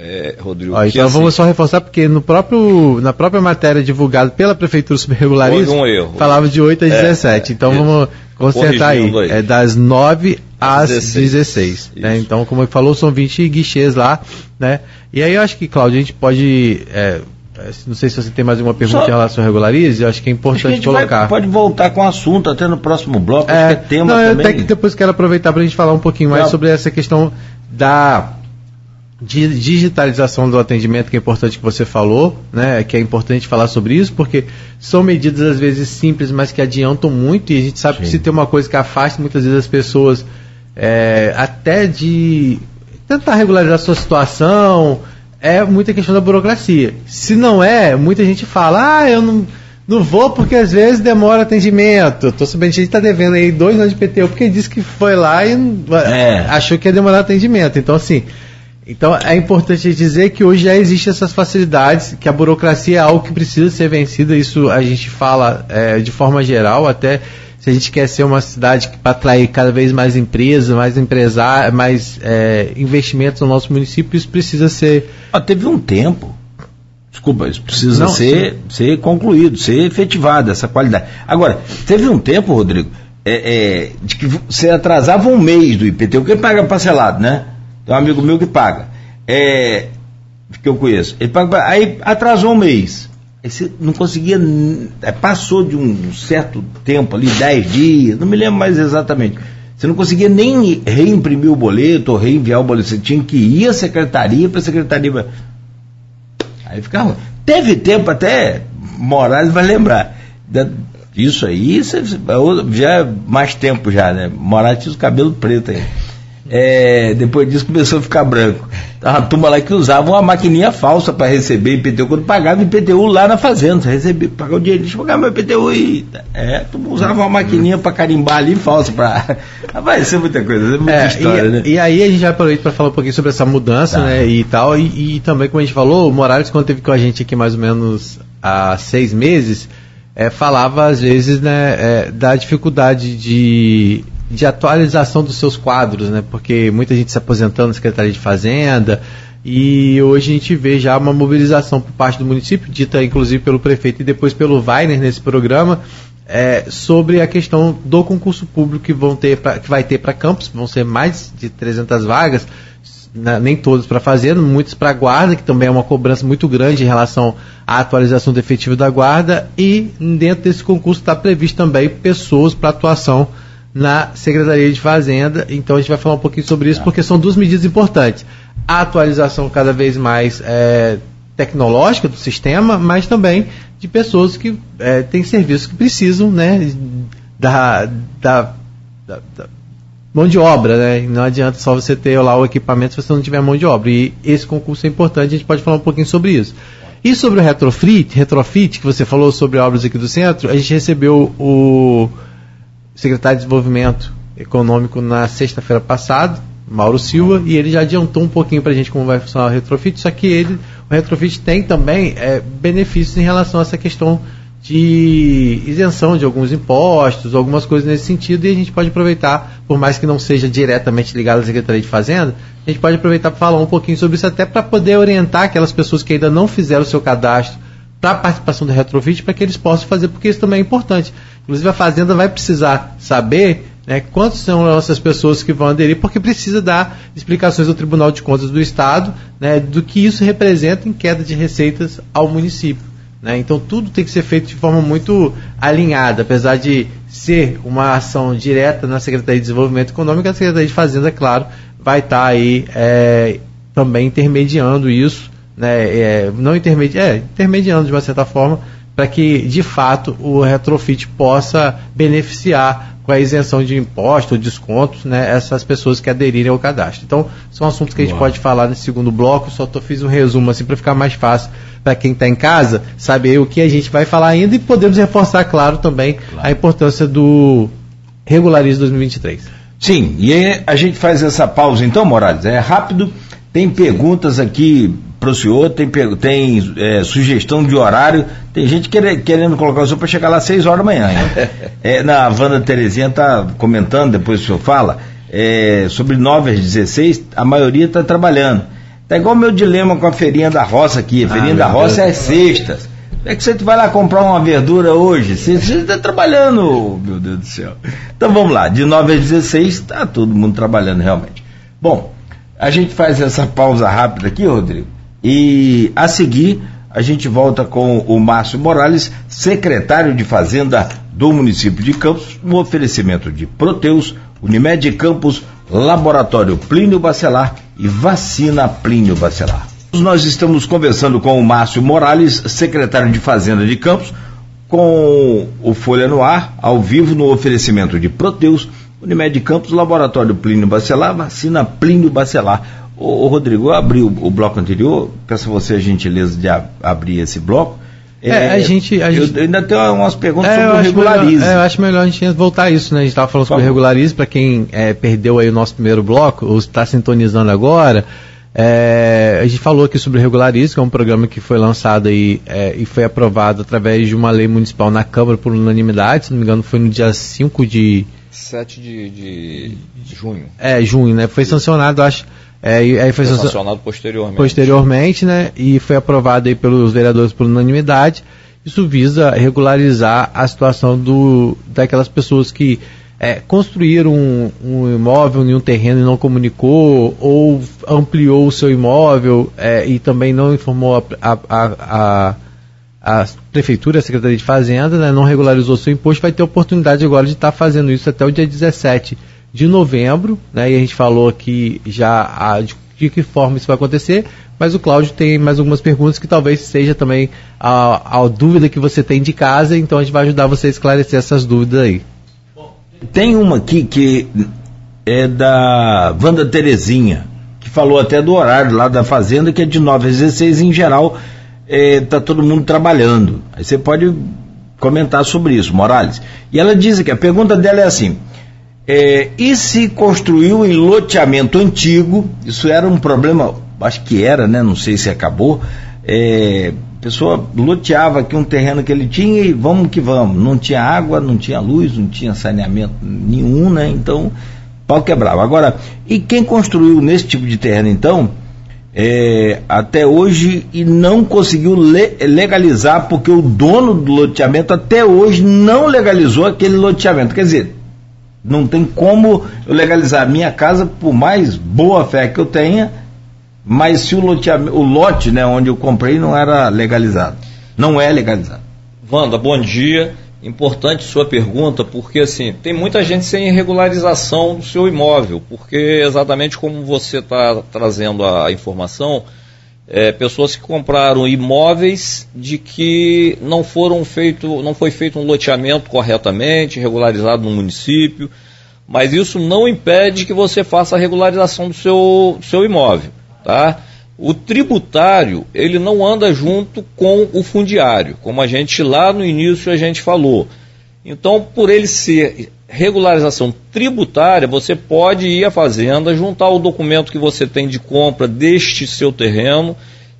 é, Rodrigo. Ó, então assim, vamos só reforçar, porque no próprio, na própria matéria divulgada pela Prefeitura Subregularismo, um erro. falava de 8 às é, 17. Então isso. vamos consertar aí. aí. É das 9 às 16. 16 né? Então, como ele falou, são 20 guichês lá. Né? E aí eu acho que, Cláudio, a gente pode. É, é, não sei se você tem mais uma pergunta Só... em relação ao regularize, eu acho que é importante colocar. Vai, pode voltar com o assunto até no próximo bloco, é, acho que é tema não, também. Até que depois quero aproveitar para a gente falar um pouquinho mais não. sobre essa questão da digitalização do atendimento, que é importante que você falou, né? Que é importante falar sobre isso, porque são medidas às vezes simples, mas que adiantam muito, e a gente sabe Sim. que se tem uma coisa que afasta muitas vezes as pessoas é, até de tentar regularizar a sua situação, é muita questão da burocracia. Se não é, muita gente fala, ah, eu não, não vou porque às vezes demora atendimento. Tô sabendo que a gente está devendo aí dois anos de PTU porque disse que foi lá e é. achou que ia demorar atendimento. Então, assim, então é importante dizer que hoje já existem essas facilidades, que a burocracia é algo que precisa ser vencida, isso a gente fala é, de forma geral, até se a gente quer ser uma cidade para atrair cada vez mais empresas, mais empresários, mais é, investimentos no nosso município, isso precisa ser. Ah, teve um tempo. Desculpa, isso precisa Não, ser, ser concluído, ser efetivado, essa qualidade. Agora, teve um tempo, Rodrigo, é, é, de que você atrasava um mês do IPTU, que ele paga parcelado, né? Tem um amigo meu que paga. É, que eu conheço. Ele paga, aí atrasou um mês. Aí você não conseguia. É, passou de um certo tempo ali, 10 dias, não me lembro mais exatamente. Você não conseguia nem reimprimir o boleto ou reenviar o boleto. Você tinha que ir à secretaria para a secretaria. Aí ficava. Teve tempo até, Moraes vai lembrar. Isso aí, já é mais tempo já, né? Moraes tinha os cabelos pretos aí. É, depois disso começou a ficar branco. Tava uma turma lá que usava uma maquininha falsa para receber IPTU, quando pagava IPTU lá na fazenda. Você recebia, pagava o dinheiro, deixa eu pagar meu IPTU e. É, tu usava uma maquininha para carimbar ali falsa. Pra... Vai ser muita coisa, é muita é, história, e, né? E aí a gente vai aproveitar para falar um pouquinho sobre essa mudança, tá. né? E tal. E, e, também, como a gente falou, o Morales, quando teve com a gente aqui mais ou menos há seis meses, é, falava às vezes né, é, da dificuldade de de atualização dos seus quadros, né? Porque muita gente se aposentando na Secretaria de Fazenda e hoje a gente vê já uma mobilização por parte do município, dita inclusive pelo prefeito e depois pelo Weiner nesse programa, é, sobre a questão do concurso público que, vão ter pra, que vai ter para campos, vão ser mais de 300 vagas, né, nem todas para fazenda, muitas para guarda, que também é uma cobrança muito grande em relação à atualização do efetivo da guarda, e dentro desse concurso está previsto também pessoas para atuação na Secretaria de Fazenda. Então a gente vai falar um pouquinho sobre isso, porque são duas medidas importantes. A atualização cada vez mais é, tecnológica do sistema, mas também de pessoas que é, têm serviços que precisam né, da, da, da, da mão de obra, né? Não adianta só você ter lá o equipamento se você não tiver mão de obra. E esse concurso é importante, a gente pode falar um pouquinho sobre isso. E sobre o retrofit, retrofit que você falou sobre obras aqui do centro, a gente recebeu o secretário de Desenvolvimento Econômico na sexta-feira passada, Mauro Silva, e ele já adiantou um pouquinho para a gente como vai funcionar o retrofit, só que ele, o retrofit tem também é, benefícios em relação a essa questão de isenção de alguns impostos, algumas coisas nesse sentido, e a gente pode aproveitar, por mais que não seja diretamente ligado à Secretaria de Fazenda, a gente pode aproveitar para falar um pouquinho sobre isso, até para poder orientar aquelas pessoas que ainda não fizeram o seu cadastro para a participação do retrofit, para que eles possam fazer, porque isso também é importante. Inclusive a Fazenda vai precisar saber né, quantas são essas pessoas que vão aderir, porque precisa dar explicações ao Tribunal de Contas do Estado né, do que isso representa em queda de receitas ao município. Né? Então tudo tem que ser feito de forma muito alinhada, apesar de ser uma ação direta na Secretaria de Desenvolvimento Econômico, a Secretaria de Fazenda, claro, vai estar tá aí é, também intermediando isso, né, é, não intermedi é, intermediando de uma certa forma, para que de fato o retrofit possa beneficiar com a isenção de impostos, descontos, né, essas pessoas que aderirem ao cadastro. Então, são assuntos que a gente Uau. pode falar nesse segundo bloco, só tô, fiz um resumo assim para ficar mais fácil para quem está em casa saber o que a gente vai falar ainda e podemos reforçar, claro, também claro. a importância do Regularismo 2023. Sim, e a gente faz essa pausa então, Morales, é rápido, tem perguntas aqui para o senhor, tem, tem é, sugestão de horário, tem gente querendo, querendo colocar o senhor para chegar lá às 6 horas da manhã. é, na Wanda Terezinha está comentando, depois o senhor fala, é, sobre 9 às 16, a maioria está trabalhando. Tá igual o meu dilema com a feirinha da roça aqui. A ah, feirinha ah, da roça Deus é sextas. É que você vai lá comprar uma verdura hoje, você está trabalhando, meu Deus do céu. Então vamos lá, de 9 às 16 está todo mundo trabalhando realmente. Bom, a gente faz essa pausa rápida aqui, Rodrigo. E a seguir, a gente volta com o Márcio Morales, secretário de Fazenda do município de Campos, no oferecimento de Proteus, Unimed Campos, Laboratório Plínio Bacelar e Vacina Plínio Bacelar. Nós estamos conversando com o Márcio Morales, secretário de Fazenda de Campos, com o Folha no Ar, ao vivo no oferecimento de Proteus, Unimed Campos, Laboratório Plínio Bacelar, Vacina Plínio Bacelar. Ô, ô Rodrigo, eu abri o, o, bloco anterior, peço a você a gentileza de a, abrir esse bloco. É, é, a gente, a eu, gente... ainda tenho umas perguntas é, sobre o regularize. Melhor, é, eu acho melhor a gente voltar a isso, né? A gente estava falando sobre o regularize, para quem é, perdeu aí o nosso primeiro bloco, ou está sintonizando agora, é, a gente falou aqui sobre o Regularize, que é um programa que foi lançado aí, é, e foi aprovado através de uma lei municipal na Câmara por unanimidade, se não me engano foi no dia 5 de... 7 de, de, de junho. É, junho, né? Foi sancionado, acho é, e aí foi, foi sancionado posteriormente. Posteriormente, né? E foi aprovado aí pelos vereadores por unanimidade. Isso visa regularizar a situação do, daquelas pessoas que é, construíram um, um, imóvel em um terreno e não comunicou, ou ampliou o seu imóvel é, e também não informou a, a, a, a, prefeitura, a Secretaria de Fazenda, né, não regularizou seu imposto, vai ter oportunidade agora de estar tá fazendo isso até o dia 17 de novembro, né? E a gente falou aqui já a, de, de, que forma isso vai acontecer, mas o Cláudio tem mais algumas perguntas que talvez seja também a, a dúvida que você tem de casa, então a gente vai ajudar você a esclarecer essas dúvidas aí. Tem uma aqui que é da Wanda Terezinha, que falou até do horário lá da fazenda, que é de 9 às 16, em geral está é, todo mundo trabalhando. Aí você pode comentar sobre isso, Morales. E ela diz que a pergunta dela é assim: é, e se construiu em loteamento antigo, isso era um problema, acho que era, né? Não sei se acabou. É, pessoa loteava aqui um terreno que ele tinha e vamos que vamos. Não tinha água, não tinha luz, não tinha saneamento nenhum, né? Então, pau quebrava. Agora, e quem construiu nesse tipo de terreno, então, é, até hoje e não conseguiu le legalizar, porque o dono do loteamento até hoje não legalizou aquele loteamento. Quer dizer, não tem como eu legalizar a minha casa, por mais boa fé que eu tenha, mas se o lote, o lote né, onde eu comprei não era legalizado. Não é legalizado. Wanda, bom dia. Importante sua pergunta, porque assim, tem muita gente sem regularização do seu imóvel, porque exatamente como você está trazendo a informação, é, pessoas que compraram imóveis de que não foram feito, não foi feito um loteamento corretamente, regularizado no município, mas isso não impede que você faça a regularização do seu, do seu imóvel, tá? O tributário, ele não anda junto com o fundiário, como a gente lá no início a gente falou. Então, por ele ser regularização tributária, você pode ir à fazenda, juntar o documento que você tem de compra deste seu terreno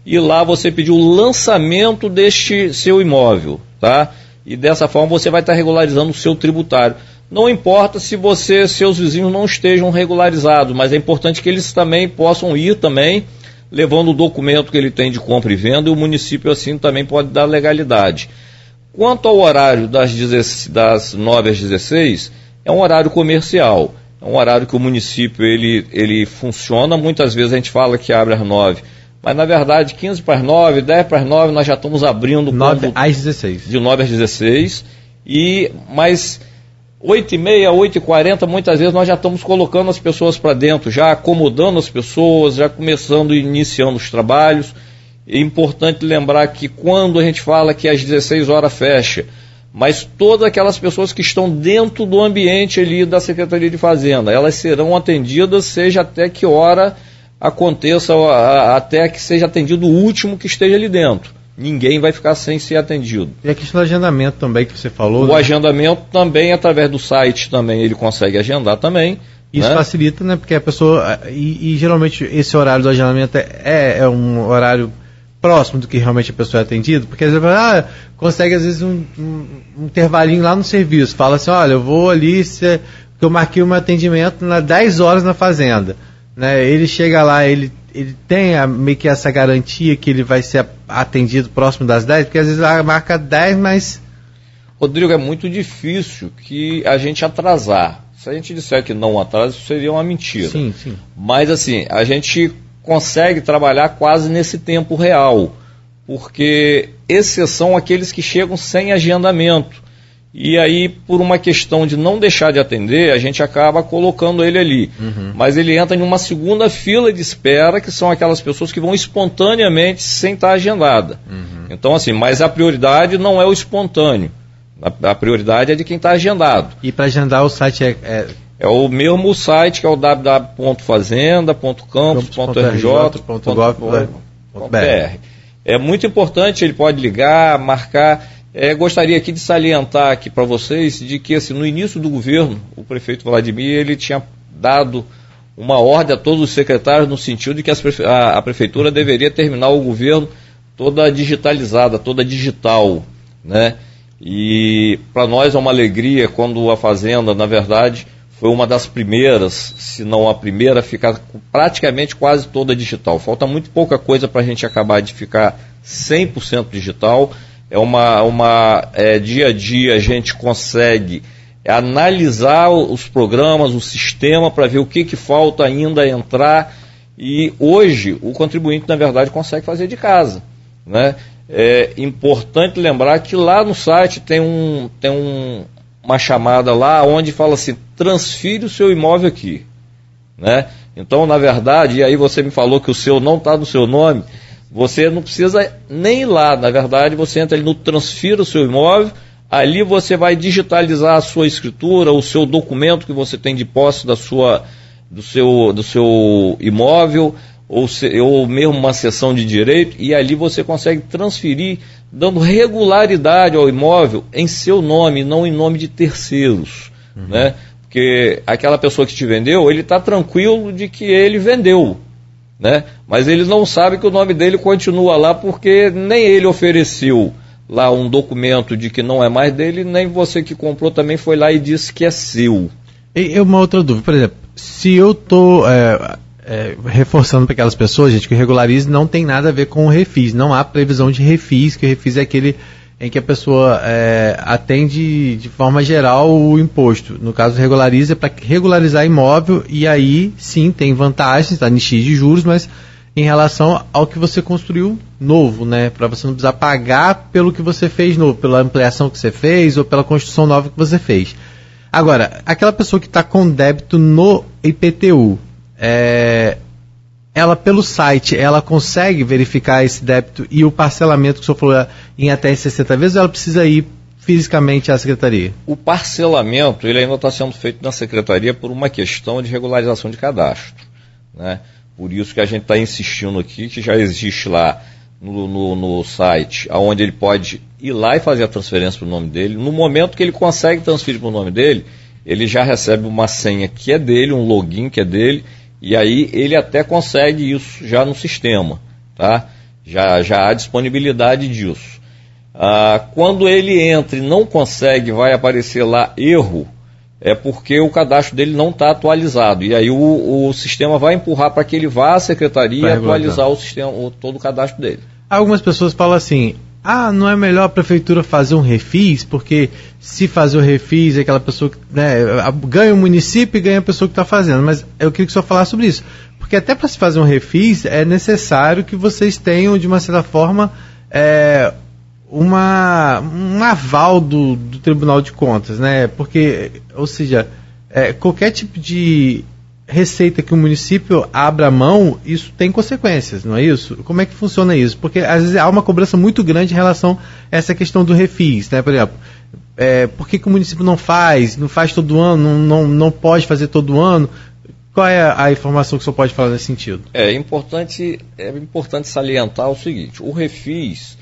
e lá você pedir o lançamento deste seu imóvel, tá? E dessa forma você vai estar regularizando o seu tributário. Não importa se você, seus vizinhos não estejam regularizados, mas é importante que eles também possam ir também levando o documento que ele tem de compra e venda, e o município assim também pode dar legalidade. Quanto ao horário das, 16, das 9 às 16, é um horário comercial. É um horário que o município ele, ele funciona. Muitas vezes a gente fala que abre às 9, mas na verdade 15 para as 9, 10 para as 9, nós já estamos abrindo 9 às 16. De 9 às 16. E, mas 8 e meia, 8 e 40, muitas vezes nós já estamos colocando as pessoas para dentro, já acomodando as pessoas, já começando e iniciando os trabalhos. É importante lembrar que quando a gente fala que às 16 horas fecha, mas todas aquelas pessoas que estão dentro do ambiente ali da Secretaria de Fazenda, elas serão atendidas, seja até que hora aconteça, até que seja atendido o último que esteja ali dentro ninguém vai ficar sem ser atendido. E a questão do agendamento também que você falou. O né? agendamento também, através do site, também ele consegue agendar também. Isso né? facilita, né? Porque a pessoa. E, e, geralmente esse horário do agendamento é, é um horário próximo do que realmente a pessoa é atendida, porque às vezes ah, consegue às vezes um, um, um, intervalinho lá no serviço, fala assim, olha, eu vou ali, se, eu marquei um atendimento nas 10 horas na fazenda. Né? Ele chega lá, ele ele tem a, meio que essa garantia que ele vai ser atendido próximo das 10? Porque às vezes a marca 10, mas. Rodrigo, é muito difícil que a gente atrasar. Se a gente disser que não atrasa, isso seria uma mentira. Sim, sim. Mas assim, a gente consegue trabalhar quase nesse tempo real. Porque exceção aqueles que chegam sem agendamento. e aí, por uma questão de não deixar de atender, a gente acaba colocando ele ali. Uhum. Mas ele entra em uma segunda fila de espera, que são aquelas pessoas que vão espontaneamente sem estar agendada. Uhum. Então, assim, mas a prioridade não é o espontâneo. A, a prioridade é de quem está agendado. E para agendar o site é, é... É o mesmo site que é o www.fazenda.campos.rj.gov.br. É muito importante, ele pode ligar, marcar é, gostaria aqui de salientar aqui para vocês de que assim, no início do governo, o prefeito Vladimir ele tinha dado uma ordem a todos os secretários no sentido de que prefe a, a, prefeitura deveria terminar o governo toda digitalizada, toda digital, né? E para nós é uma alegria quando a fazenda, na verdade, foi uma das primeiras, se não a primeira, a ficar praticamente quase toda digital. Falta muito pouca coisa para a gente acabar de ficar 100% digital é uma, uma é, dia a dia a gente consegue analisar os programas, o sistema, para ver o que, que falta ainda entrar. E hoje o contribuinte, na verdade, consegue fazer de casa. Né? É importante lembrar que lá no site tem, um, tem um, uma chamada lá onde fala assim, transfira o seu imóvel aqui. Né? Então, na verdade, e aí você me falou que o seu não está no seu nome, você não precisa nem ir lá, na verdade, você entra ali no transfira o seu imóvel, ali você vai digitalizar a sua escritura, o seu documento que você tem de posse da sua, do, seu, do seu imóvel, ou, se, ou mesmo uma sessão de direito, e ali você consegue transferir, dando regularidade ao imóvel em seu nome, não em nome de terceiros. Uhum. Né? Porque aquela pessoa que te vendeu, ele está tranquilo de que ele vendeu né? Mas ele não sabe que o nome dele continua lá porque nem ele ofereceu lá um documento de que não é mais dele, nem você que comprou também foi lá e disse que é seu. E uma outra dúvida, por exemplo, se eu estou é, é, reforçando para aquelas pessoas, gente, que o regularize não tem nada a ver com o refis, não há previsão de refis, que o refis é aquele em que a pessoa é, atende de forma geral o imposto. No caso, regulariza é para regularizar imóvel e aí sim tem vantagens, anistia de juros, mas em relação ao que você construiu novo, né? Para você não precisar pagar pelo que você fez novo, pela ampliação que você fez ou pela construção nova que você fez. Agora, aquela pessoa que está com débito no IPTU, é, ela pelo site, ela consegue verificar esse débito e o parcelamento que o senhor falou em até 60 vezes, ou ela precisa ir fisicamente à secretaria? O parcelamento, ele ainda está sendo feito na secretaria por uma questão de regularização de cadastro, né? Por isso que a gente está insistindo aqui, que já existe lá no, no, no, site, onde ele pode ir lá e fazer a transferência para o nome dele. No momento que ele consegue transferir para o nome dele, ele já recebe uma senha que é dele, um login que é dele, e aí ele até consegue isso já no sistema, tá? Já, já há disponibilidade disso. Ah, quando ele entra e não consegue, vai aparecer lá erro, é porque o cadastro dele não está atualizado. E aí o, o sistema vai empurrar para que ele vá à secretaria e atualizar o sistema, o, todo o cadastro dele. Algumas pessoas falam assim, ah, não é melhor a prefeitura fazer um refis, porque se fazer o refis, é aquela pessoa que né, ganha o município e ganha a pessoa que está fazendo. Mas eu queria que só falar sobre isso. Porque até para se fazer um refis é necessário que vocês tenham, de uma certa forma, é, uma, um aval do, do, Tribunal de Contas, né? Porque, ou seja, é, qualquer tipo de receita que o município abra mão, isso tem consequências, não é isso? Como é que funciona isso? Porque às vezes há uma cobrança muito grande em relação a essa questão do refis, né? Por exemplo, é, por que, que, o município não faz? Não faz todo ano? Não, não, não pode fazer todo ano? Qual é a, informação que o senhor pode falar nesse sentido? É importante, é importante salientar o seguinte: o refis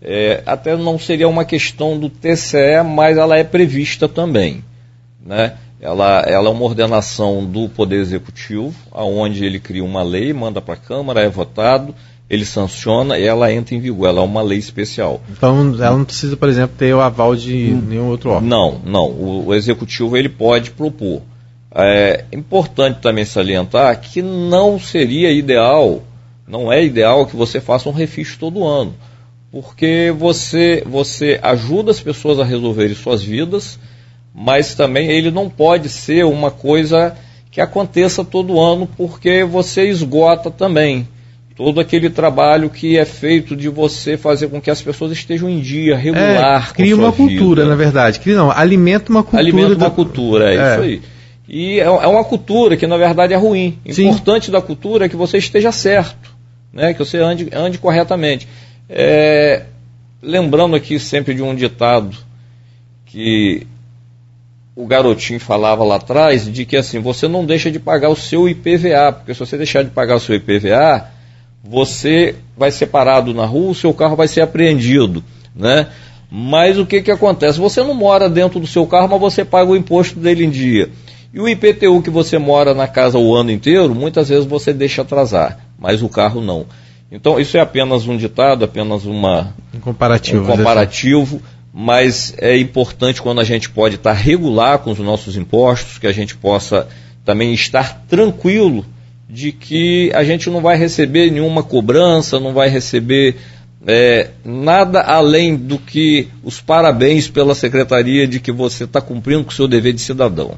é, até não seria uma questão do TCE, mas ela é prevista também, né? Ela, ela é uma ordenação do Poder Executivo, aonde ele cria uma lei, manda para a Câmara, é votado, ele sanciona e ela entra em vigor. Ela é uma lei especial. Então ela não precisa, por exemplo, ter o aval de hum. nenhum outro órgão. Não, não. O, o Executivo ele pode propor. É importante também salientar que não seria ideal, não é ideal que você faça um refis todo ano, porque você, você ajuda as pessoas a resolverem suas vidas mas também ele não pode ser uma coisa que aconteça todo ano, porque você esgota também. todo aquele trabalho que é feito de você fazer com que as pessoas estejam em dia, regular. É, cria uma cultura, vida. na verdade. Cria, não, alimenta uma cultura. Alimenta uma cultura, é, é, isso aí. E é, é, uma cultura que, na verdade, é ruim. O importante da cultura é que você esteja certo, né? que você ande, ande corretamente. É, lembrando aqui sempre de um ditado que o garotinho falava lá atrás, de que assim, você não deixa de pagar o seu IPVA, porque se você deixar de pagar o seu IPVA, você vai ser parado na rua, o seu carro vai ser apreendido, né? Mas o que, que acontece? Você não mora dentro do seu carro, mas você paga o imposto dele em dia. E o IPTU que você mora na casa o ano inteiro, muitas vezes você deixa atrasar, mas o carro não. Então, isso é apenas um ditado, apenas uma, um comparativo. Um comparativo, mas é importante quando a gente pode estar regular com os nossos impostos, que a gente possa também estar tranquilo de que a gente não vai receber nenhuma cobrança, não vai receber é, nada além do que os parabéns pela secretaria de que você está cumprindo com o seu dever de cidadão.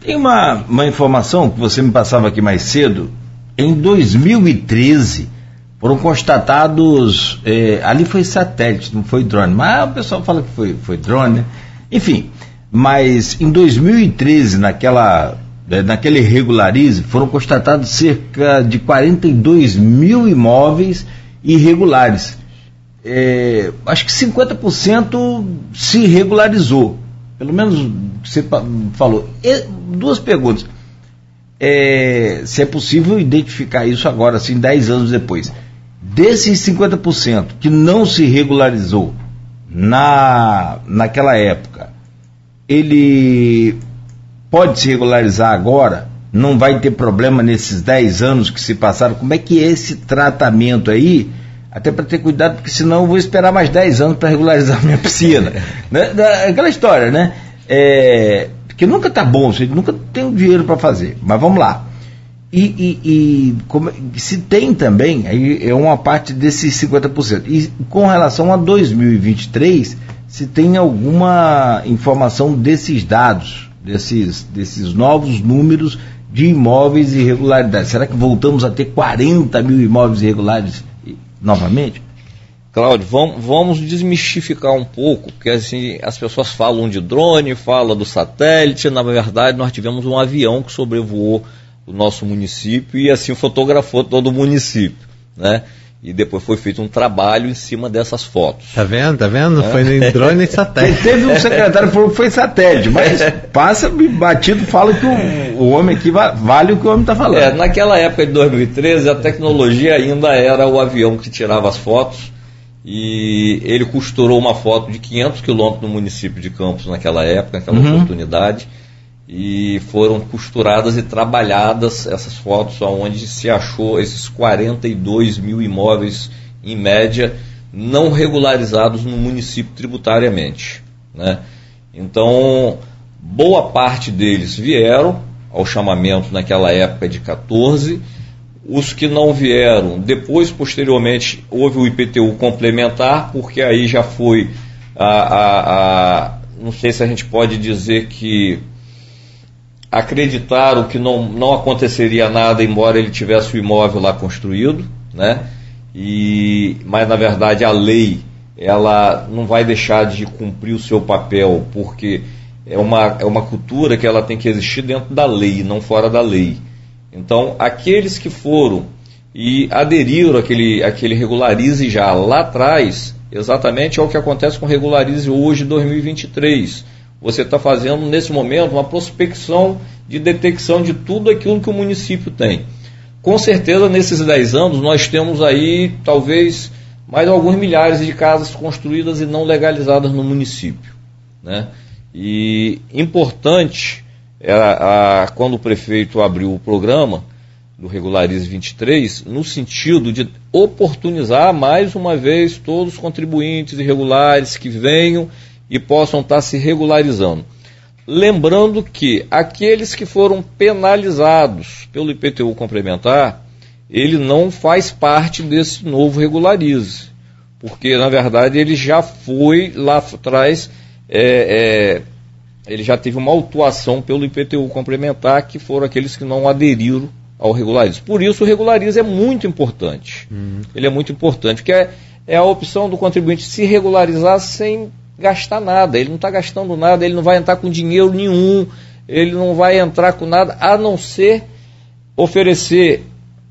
Tem uma, uma informação que você me passava aqui mais cedo. Em 2013 foram constatados. É, ali foi satélite, não foi drone. Mas o pessoal fala que foi, foi drone, né? Enfim, mas em 2013, naquela é, naquele regularize, foram constatados cerca de 42 mil imóveis irregulares. É, acho que 50% se regularizou. Pelo menos você falou. E, duas perguntas. É, se é possível identificar isso agora, assim, 10 anos depois. Desses 50% que não se regularizou na, naquela época, ele pode se regularizar agora, não vai ter problema nesses 10 anos que se passaram. Como é que é esse tratamento aí? Até para ter cuidado, porque senão eu vou esperar mais 10 anos para regularizar minha piscina. né? Aquela história, né? É, porque nunca está bom, você nunca tem o dinheiro para fazer. Mas vamos lá. E, e, e como, se tem também, aí é uma parte desses 50%. E com relação a 2023, se tem alguma informação desses dados desses, desses novos números de imóveis irregularidades. Será que voltamos a ter 40 mil imóveis irregulares novamente? Cláudio, vamos, vamos desmistificar um pouco, porque assim, as pessoas falam de drone, falam do satélite, na verdade nós tivemos um avião que sobrevoou o nosso município e assim fotografou todo o município, né? E depois foi feito um trabalho em cima dessas fotos. Tá vendo? Tá vendo? Foi nem drone nem satélite. Teve um secretário que falou que foi satélite, mas passa batido, fala que o, o homem aqui vale o que o homem está falando. É, naquela época de 2013, a tecnologia ainda era o avião que tirava as fotos. E ele costurou uma foto de 500 quilômetros no município de Campos naquela época, naquela uhum. oportunidade e foram costuradas e trabalhadas essas fotos onde se achou esses 42 mil imóveis em média não regularizados no município tributariamente. Né? Então, boa parte deles vieram ao chamamento naquela época de 14. Os que não vieram, depois, posteriormente, houve o IPTU complementar, porque aí já foi a, a, a não sei se a gente pode dizer que acreditaram que não, não aconteceria nada embora ele tivesse o imóvel lá construído, né? E, mas na verdade a lei ela não vai deixar de cumprir o seu papel porque é uma, é uma cultura que ela tem que existir dentro da lei, não fora da lei. Então aqueles que foram e aderiram àquele, àquele regularize já lá atrás, exatamente é o que acontece com regularize hoje 2023 você está fazendo nesse momento uma prospecção de detecção de tudo aquilo que o município tem. Com certeza, nesses 10 anos, nós temos aí talvez mais alguns milhares de casas construídas e não legalizadas no município. Né? E importante, era a, quando o prefeito abriu o programa do Regularize 23, no sentido de oportunizar mais uma vez todos os contribuintes irregulares que venham e possam estar se regularizando. Lembrando que aqueles que foram penalizados pelo IPTU complementar, ele não faz parte desse novo regularize, porque na verdade ele já foi lá atrás, é, é, ele já teve uma autuação pelo IPTU complementar, que foram aqueles que não aderiram ao regularize. Por isso o regularize é muito importante. Uhum. Ele é muito importante, porque é, é a opção do contribuinte se regularizar sem gastar nada. Ele não está gastando nada, ele não vai entrar com dinheiro nenhum, ele não vai entrar com nada, a não ser oferecer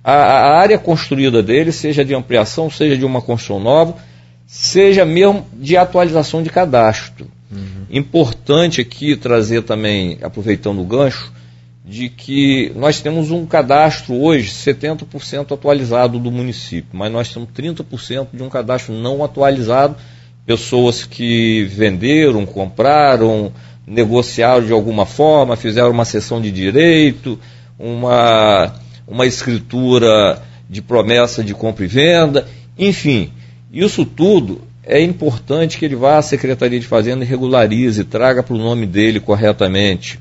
a, a área construída dele, seja de ampliação, seja de uma construção nova, seja mesmo de atualização de cadastro. Uhum. Importante aqui trazer também, aproveitando o gancho, de que nós temos um cadastro hoje 70% atualizado do município, mas nós temos 30% de um cadastro não atualizado, pessoas que venderam, compraram, negociaram de alguma forma, fizeram uma sessão de direito, uma, uma escritura de promessa de compra e venda, enfim, isso tudo é importante que ele vá à Secretaria de Fazenda e regularize, traga para o nome dele corretamente.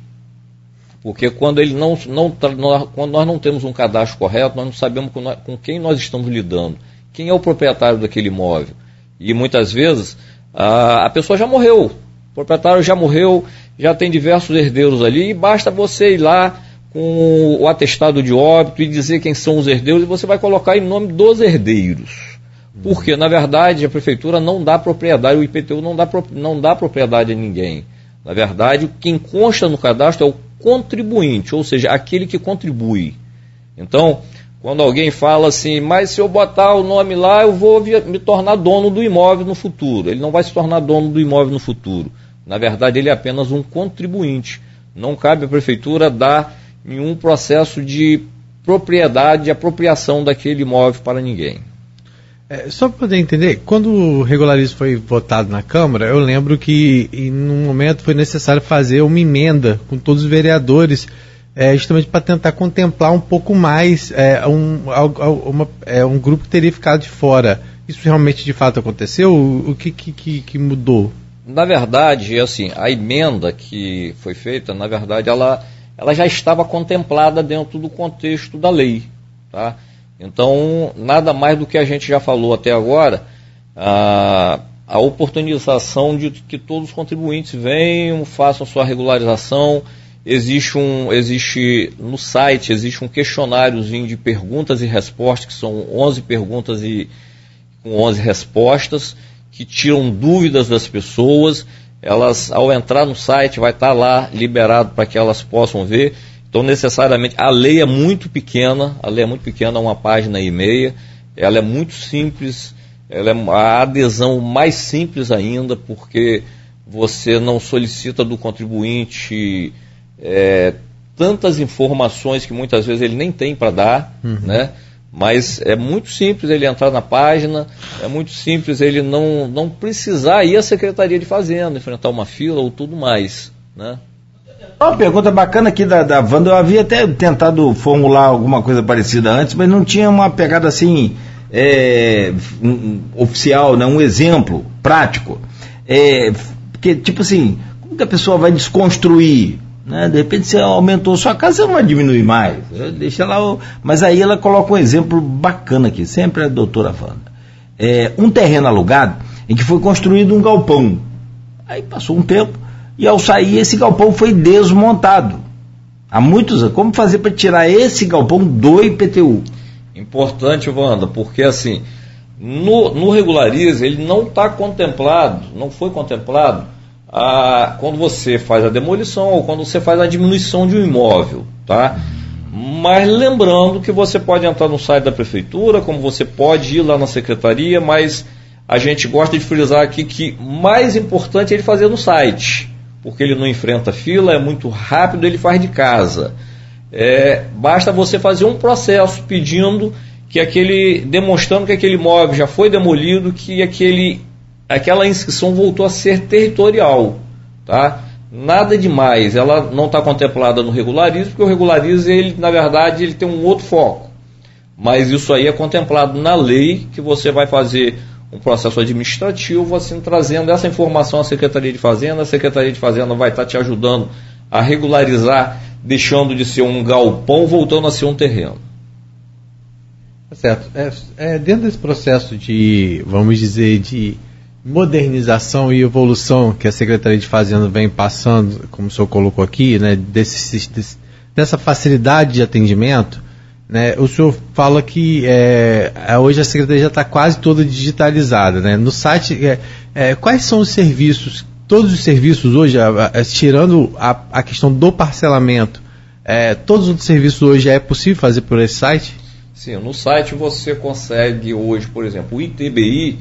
Porque quando, ele não, não, quando nós não temos um cadastro correto, nós não sabemos com, nós, com quem nós estamos lidando. Quem é o proprietário daquele imóvel? E muitas vezes a, a pessoa já morreu. O proprietário já morreu, já tem diversos herdeiros ali, e basta você ir lá com o atestado de óbito e dizer quem são os herdeiros, e você vai colocar em nome dos herdeiros. Porque, na verdade, a prefeitura não dá propriedade, o IPTU não dá, não dá propriedade a ninguém. Na verdade, quem consta no cadastro é o contribuinte, ou seja, aquele que contribui. Então, quando alguém fala assim, mas se eu botar o nome lá, eu vou me tornar dono do imóvel no futuro. Ele não vai se tornar dono do imóvel no futuro. Na verdade, ele é apenas um contribuinte. Não cabe à prefeitura dar nenhum processo de propriedade, de apropriação daquele imóvel para ninguém. É, só para poder entender, quando o regularismo foi votado na Câmara, eu lembro que em um momento foi necessário fazer uma emenda com todos os vereadores, é, justamente para tentar contemplar um pouco mais é, um, uma, é, um grupo que teria ficado de fora. Isso realmente de fato aconteceu? O, que, que, que, mudou? Na verdade, assim, a emenda que foi feita, na verdade, ela, ela já estava contemplada dentro do contexto da lei. Tá? Então, nada mais do que a gente já falou até agora, a, a oportunização de que todos os contribuintes venham, façam sua regularização. Existe um, existe no site existe um questionáriozinho de perguntas e respostas que são 11 perguntas e com 11 respostas que tiram dúvidas das pessoas. Elas, ao entrar no site, vai estar lá liberado para que elas possam ver. Então, necessariamente, a lei é muito pequena, a lei é muito pequena, uma página e meia, ela é muito simples, ela é a adesão mais simples ainda, porque você não solicita do contribuinte é, tantas informações que muitas vezes ele nem tem para dar, uhum. né? Mas é muito simples ele entrar na página, é muito simples ele não, não precisar ir à Secretaria de Fazenda, enfrentar uma fila ou tudo mais, né? Uma pergunta bacana aqui da, da Wanda. Eu havia até tentado formular alguma coisa parecida antes, mas não tinha uma pegada assim é, um, oficial, né? um exemplo prático. É, porque, tipo assim, como que a pessoa vai desconstruir? Né? De repente você aumentou sua casa, você não vai diminuir mais. Deixa lá. Mas aí ela coloca um exemplo bacana aqui, sempre a doutora Wanda. É, um terreno alugado em que foi construído um galpão. Aí passou um tempo e ao sair esse galpão foi desmontado. Há muitos anos. Como fazer para tirar esse galpão do IPTU? Importante, Wanda, porque assim, no, no Regularize ele não está contemplado, não foi contemplado a, quando você faz a demolição ou quando você faz a diminuição de um imóvel, tá? Mas lembrando que você pode entrar no site da prefeitura, como você pode ir lá na secretaria, mas a gente gosta de frisar aqui que mais importante é ele fazer no site porque ele não enfrenta fila, é muito rápido, ele faz de casa. É, basta você fazer um processo pedindo que aquele, demonstrando que aquele imóvel já foi demolido, que aquele, aquela inscrição voltou a ser territorial, tá? Nada demais, ela não está contemplada no regularizo, porque o regularizo, ele, na verdade, ele tem um outro foco. Mas isso aí é contemplado na lei que você vai fazer um processo administrativo, assim, trazendo essa informação à Secretaria de Fazenda. A Secretaria de Fazenda vai estar te ajudando a regularizar, deixando de ser um galpão, voltando a ser um terreno. Tá certo. É, é, dentro desse processo de, vamos dizer, de modernização e evolução que a Secretaria de Fazenda vem passando, como o senhor colocou aqui, né, desse, desse, dessa facilidade de atendimento, Né? O senhor fala que é, hoje a secretaria já está quase toda digitalizada. Né? No site, é, é, quais são os serviços, todos os serviços hoje, a, a, tirando a, a, questão do parcelamento, é, todos os serviços hoje é possível fazer por esse site? Sim, no site você consegue hoje, por exemplo, o ITBI,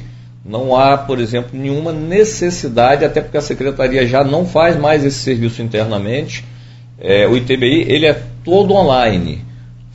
não há, por exemplo, nenhuma necessidade, até porque a secretaria já não faz mais esse serviço internamente. É, o ITBI ele é todo online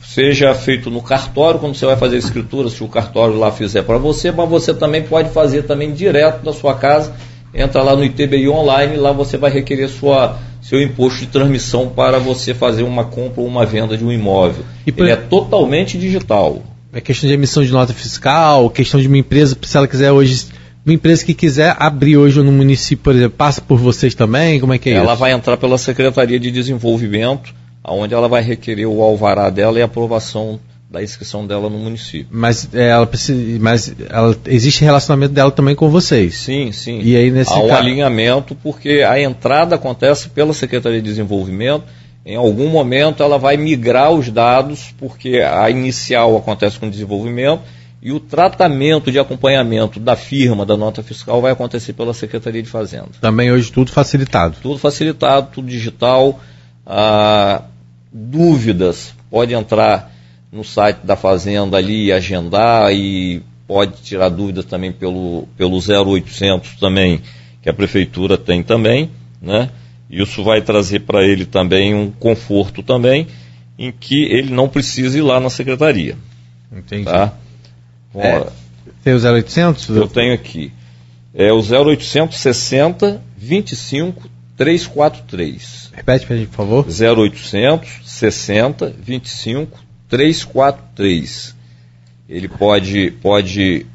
seja feito no cartório, quando você vai fazer a escritura, se o cartório lá fizer para você, mas você também pode fazer também direto da sua casa, entra lá no ITBI online, lá você vai requerer sua, seu imposto de transmissão para você fazer uma compra ou uma venda de um imóvel. E por... Ele é totalmente digital. É questão de emissão de nota fiscal, questão de uma empresa, se ela quiser hoje uma empresa que quiser abrir hoje no município, por exemplo, passa por vocês também? Como é que é ela isso? Ela vai entrar pela Secretaria de Desenvolvimento onde ela vai requerer o alvará dela e a aprovação da inscrição dela no município. Mas é, ela precisa, mas ela, existe relacionamento dela também com vocês? Sim, sim. E aí nesse há um alinhamento porque a entrada acontece pela Secretaria de Desenvolvimento. Em algum momento ela vai migrar os dados porque a inicial acontece com o desenvolvimento e o tratamento de acompanhamento da firma da nota fiscal vai acontecer pela Secretaria de Fazenda. Também hoje tudo facilitado. Tudo facilitado, tudo digital. Ah, dúvidas, pode entrar no site da Fazenda ali e agendar e pode tirar dúvidas também pelo, pelo 0800 também, que a prefeitura tem também, né? Isso vai trazer para ele também um conforto também, em que ele não precisa ir lá na secretaria. Entendi. Tá? É, tem o 0800? Eu tenho aqui. É o 0800 60 25 343. Repete para gente, por favor. 0800 60 25 343. Ele pode pode estar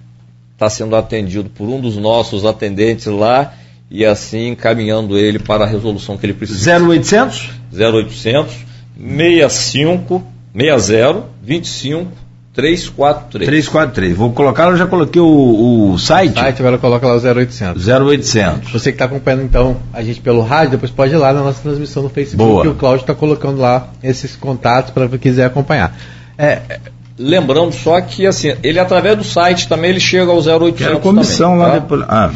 tá sendo atendido por um dos nossos atendentes lá e assim encaminhando ele para a resolução que ele precisa. 0800 0800 65 60 25 343. 343. Vou colocar, eu já coloquei o, o site. O site, agora coloca lá o 0800. 0800. Você que está acompanhando então a gente pelo rádio, depois pode ir lá na nossa transmissão no Facebook, Boa. que o Cláudio está colocando lá esses contatos para quem quiser acompanhar. É, lembrando só que assim, ele através do site também ele chega ao 0800 Quero comissão também, lá tá? depois. Ah.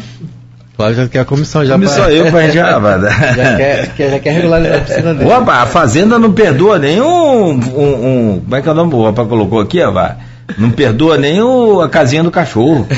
Cláudio já quer a comissão já. Comissão pra... eu pra já, já, quer, já quer regularizar a piscina dele. Opa, a fazenda não perdoa nenhum. Um, um, como é que é o nome? O rapaz colocou aqui, ó, Não perdoa nem o, a casinha do cachorro.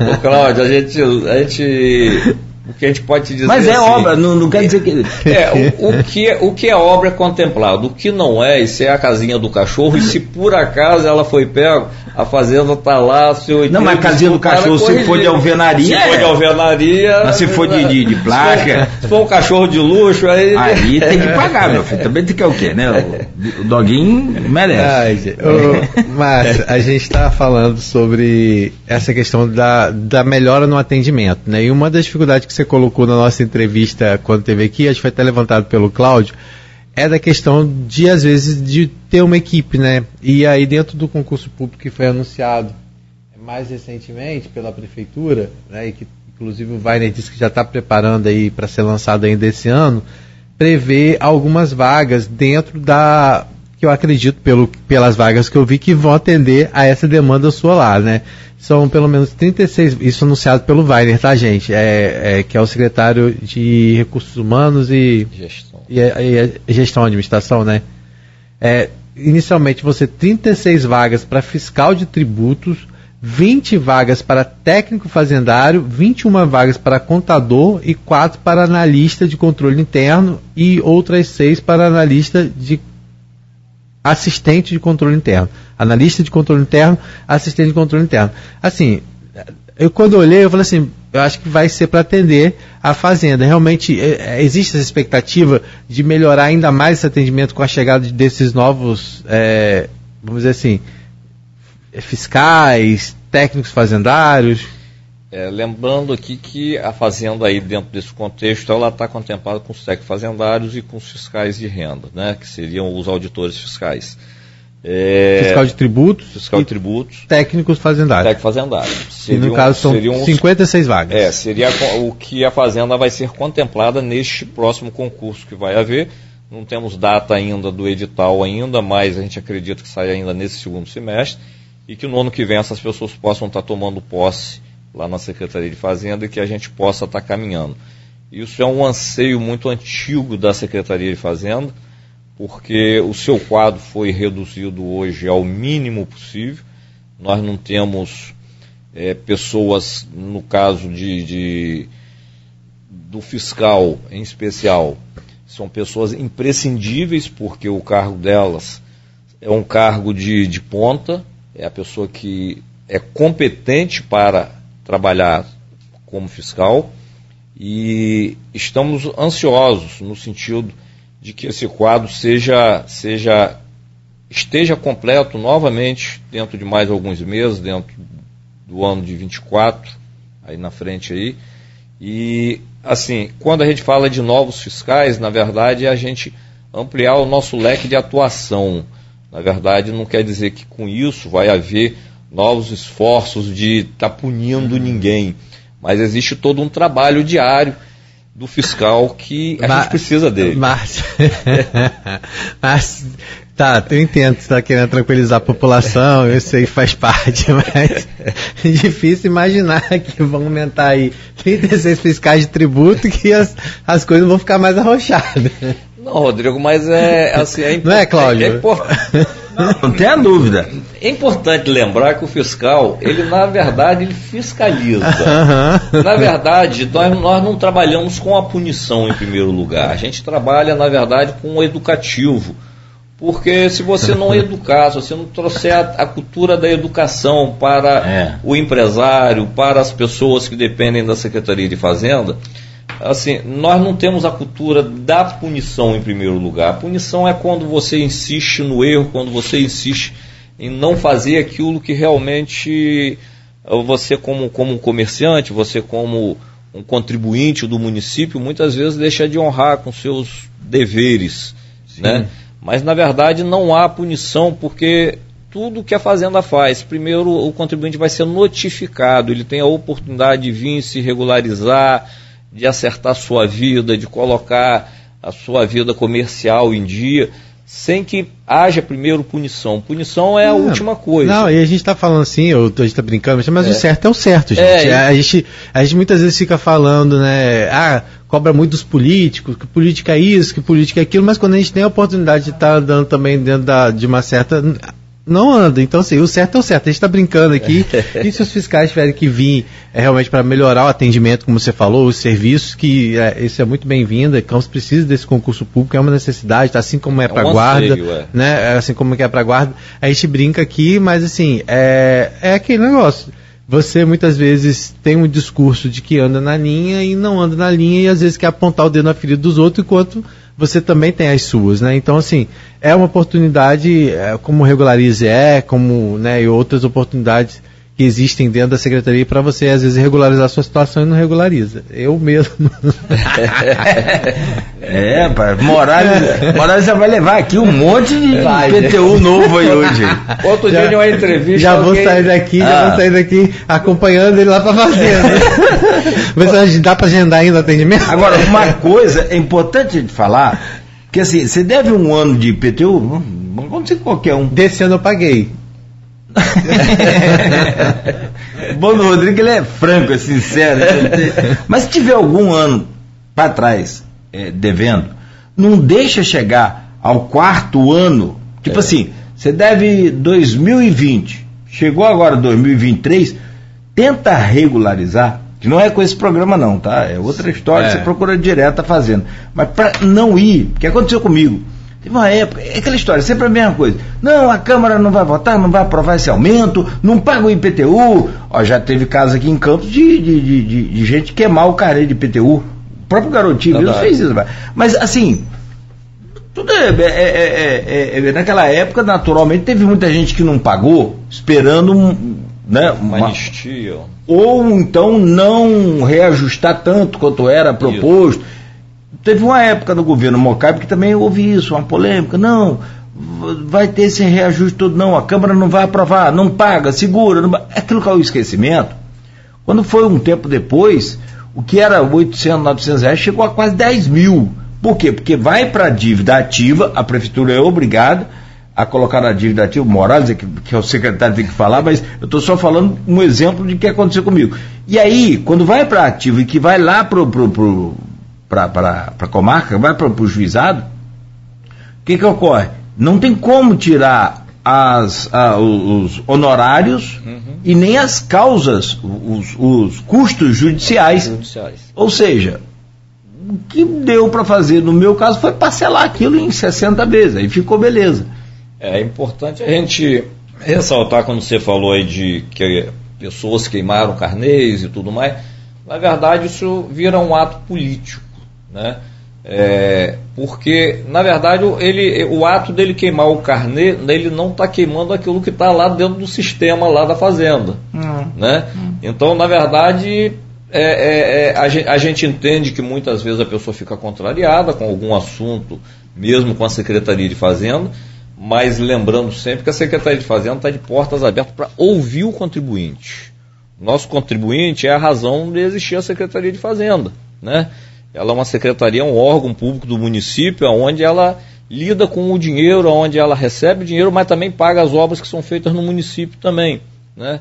Ô, Cláudio, a gente, a gente o que a gente pode te dizer Mas é assim, obra, não, não, quer dizer que. É, o, o, que é, o que é obra é contemplado. O que não é, isso é a casinha do cachorro, e se por acaso ela foi pega, a fazenda está lá, seu Não, mas a casinha do cachorro, se for de alvenaria. Se for de alvenaria. Mas se for de, de, de plástico. Se for um cachorro de luxo, aí. Aí tem que pagar, meu filho. Também tem que é o quê, né? O, o doguinho merece. Ai, mas a gente está falando sobre essa questão da, da melhora no atendimento, né? E uma das dificuldades que você colocou na nossa entrevista quando teve aqui, acho que foi até levantado pelo Cláudio, é da questão de, às vezes, de ter uma equipe, né? E aí, dentro do concurso público que foi anunciado mais recentemente pela prefeitura, né, e que inclusive o Weiner disse que já está preparando aí para ser lançado ainda esse ano, prevê algumas vagas dentro da que eu acredito pelo, pelas vagas que eu vi que vão atender a essa demanda sua lá, né? são pelo menos 36, isso anunciado pelo Weiner, tá, gente? É, é que é o secretário de Recursos Humanos e Gestão, e, e, e Gestão Administração, né? É, inicialmente você 36 vagas para fiscal de tributos, 20 vagas para técnico fazendário, 21 vagas para contador e 4 para analista de controle interno e outras 6 para analista de assistente de controle interno. Analista de controle interno, assistente de controle interno. Assim, eu quando olhei, eu falei assim, eu acho que vai ser para atender a fazenda. Realmente é, é, existe essa expectativa de melhorar ainda mais esse atendimento com a chegada desses novos, é, vamos dizer assim, fiscais, técnicos fazendários. É, lembrando aqui que a fazenda aí dentro desse contexto ela está contemplada com os técnicos fazendários e com os fiscais de renda, né, que seriam os auditores fiscais. É, fiscal de tributos. Fiscal de tributos. Técnicos fazendários. Técnico fazendário. Seriam, e no caso são seriam 56 vagas. É, seria o que a fazenda vai ser contemplada neste próximo concurso que vai haver, Não temos data ainda do edital ainda, mas a gente acredita que sai ainda nesse segundo semestre e que no ano que vem essas pessoas possam estar tomando posse lá na Secretaria de Fazenda e que a gente possa estar caminhando. Isso é um anseio muito antigo da Secretaria de Fazenda, porque o seu quadro foi reduzido hoje ao mínimo possível. Nós não temos é, pessoas, no caso de, de, do fiscal em especial, são pessoas imprescindíveis, porque o cargo delas é um cargo de, de ponta, é a pessoa que é competente para trabalhar como fiscal e estamos ansiosos no sentido de que esse quadro seja, seja esteja completo novamente dentro de mais alguns meses, dentro do ano de 24, aí na frente aí. E assim, quando a gente fala de novos fiscais, na verdade é a gente ampliar o nosso leque de atuação. Na verdade, não quer dizer que com isso vai haver novos esforços de estar tá punindo ninguém mas existe todo um trabalho diário do fiscal que a gente precisa dele. Mas, mas tá, eu entendo que você está querendo tranquilizar a população, eu sei que faz parte, mas é difícil imaginar que vão aumentar aí 36 fiscais de tributo que as, as coisas vão ficar mais arrochadas. Não, Rodrigo, mas é assim. É Não é, Cláudio? É, é não, não tenha dúvida. É importante lembrar que o fiscal, ele na verdade, ele fiscaliza. Na verdade, nós, nós não trabalhamos com a punição em primeiro lugar. A gente trabalha, na verdade, com o educativo. Porque se você não educar, se você não trouxer a, a cultura da educação para é. o empresário, para as pessoas que dependem da Secretaria de Fazenda, assim, nós não temos a cultura da punição em primeiro lugar. A punição é quando você insiste no erro, quando você insiste em não fazer aquilo que realmente eh, você como, como um comerciante, você como um contribuinte do município, muitas vezes deixa de honrar com seus deveres, né? Mas na verdade não há punição porque tudo que a fazenda faz, primeiro o contribuinte vai ser notificado, ele tem a oportunidade de vir se regularizar, de acertar sua vida, de colocar a sua vida comercial em dia, sem que haja primeiro punição. Punição é a não, última coisa. Não, e a gente está falando assim, a gente está brincando, mas é. o certo é o certo, gente. É, a, gente. A gente muitas vezes fica falando, né? Ah, cobra muito dos políticos, que política é isso, que política é aquilo, mas quando a gente tem a oportunidade de estar tá dando também dentro da, de uma certa não anda. Então, assim, o certo é o certo. A gente está brincando aqui. e se os fiscais tiverem que vir é, realmente para melhorar o atendimento, como você falou, os serviços, que é, isso é muito bem-vindo. Campos precisa desse concurso público, é uma necessidade, tá? assim como é, é para um guarda, é. né? É assim como é para guarda. A gente brinca aqui, mas assim, é, é aquele negócio. Você muitas vezes tem um discurso de que anda na linha e não anda na linha e às vezes quer apontar o dedo na ferida dos outros enquanto você também tem as suas, né? Então, assim, é uma oportunidade, é, como Regularize é, como né, e outras oportunidades que existem dentro da secretaria para você, às vezes, regularizar a sua situação e não regulariza. Eu mesmo. é, pai, Morales, Morales já vai levar aqui um monte de vai, PTU novo aí hoje. Outro já, dia de uma entrevista. Já alguém... vou sair daqui, ah. já vou sair daqui acompanhando ele lá para fazenda. Mas dá para agendar ainda o atendimento? Agora, uma coisa é importante de falar, que assim, você deve um ano de IPTU, vamos acontecer qualquer um. Desse ano eu paguei. Bom do Rodrigo, ele é franco, é sincero. Mas se tiver algum ano para trás é, devendo, não deixa chegar ao quarto ano. Tipo é. assim, você deve 2020, chegou agora 2023, tenta regularizar. Que não é com esse programa, não, tá? É outra história, é. você procura direto tá fazendo. Mas para não ir, o que aconteceu comigo? Teve uma época, é aquela história, sempre a mesma coisa. Não, a Câmara não vai votar, não vai aprovar esse aumento, não paga o IPTU. Ó, já teve casos aqui em Campos de, de, de, de gente queimar o carê de IPTU. O próprio garotinho mesmo fez isso. Mas assim, tudo é, é, é, naquela época, naturalmente, teve muita gente que não pagou, esperando um, né, uma, uma anistia. Ou então não reajustar tanto quanto era proposto. Isso. Teve uma época no governo Mocaibe que também houve isso, uma polêmica. Não, vai ter esse reajuste todo, não, a Câmara não vai aprovar, não paga, segura. Não... Aquilo que é o esquecimento. Quando foi um tempo depois, o que era 800, 900 reais chegou a quase 10 mil. Por quê? Porque vai para a dívida ativa, a prefeitura é obrigada a colocar na dívida ativa, o Morales, é que, que é o secretário tem que falar, mas eu estou só falando um exemplo de que aconteceu comigo. E aí, quando vai para ativo e que vai lá para a comarca, vai para o juizado, o que, que ocorre? Não tem como tirar as, a, os honorários uhum. e nem as causas, os, os custos judiciais. judiciais. Ou seja, o que deu para fazer no meu caso foi parcelar aquilo em 60 vezes, aí ficou beleza. É importante a gente ressaltar quando você falou aí de que pessoas queimaram carnês e tudo mais, na verdade isso vira um ato político, né? É, porque, na verdade, ele, o ato dele queimar o carnê, ele não está queimando aquilo que está lá dentro do sistema lá da fazenda. Hum. Né? Hum. Então, na verdade, é, é, é, a, gente, a, gente, entende que muitas vezes a pessoa fica contrariada com algum assunto, mesmo com a Secretaria de Fazenda, mas lembrando sempre que a Secretaria de Fazenda está de portas abertas para ouvir o contribuinte. Nosso contribuinte é a razão de existir a Secretaria de Fazenda. Né? Ela é uma secretaria, um órgão público do município, onde ela lida com o dinheiro, onde ela recebe dinheiro, mas também paga as obras que são feitas no município também. Né?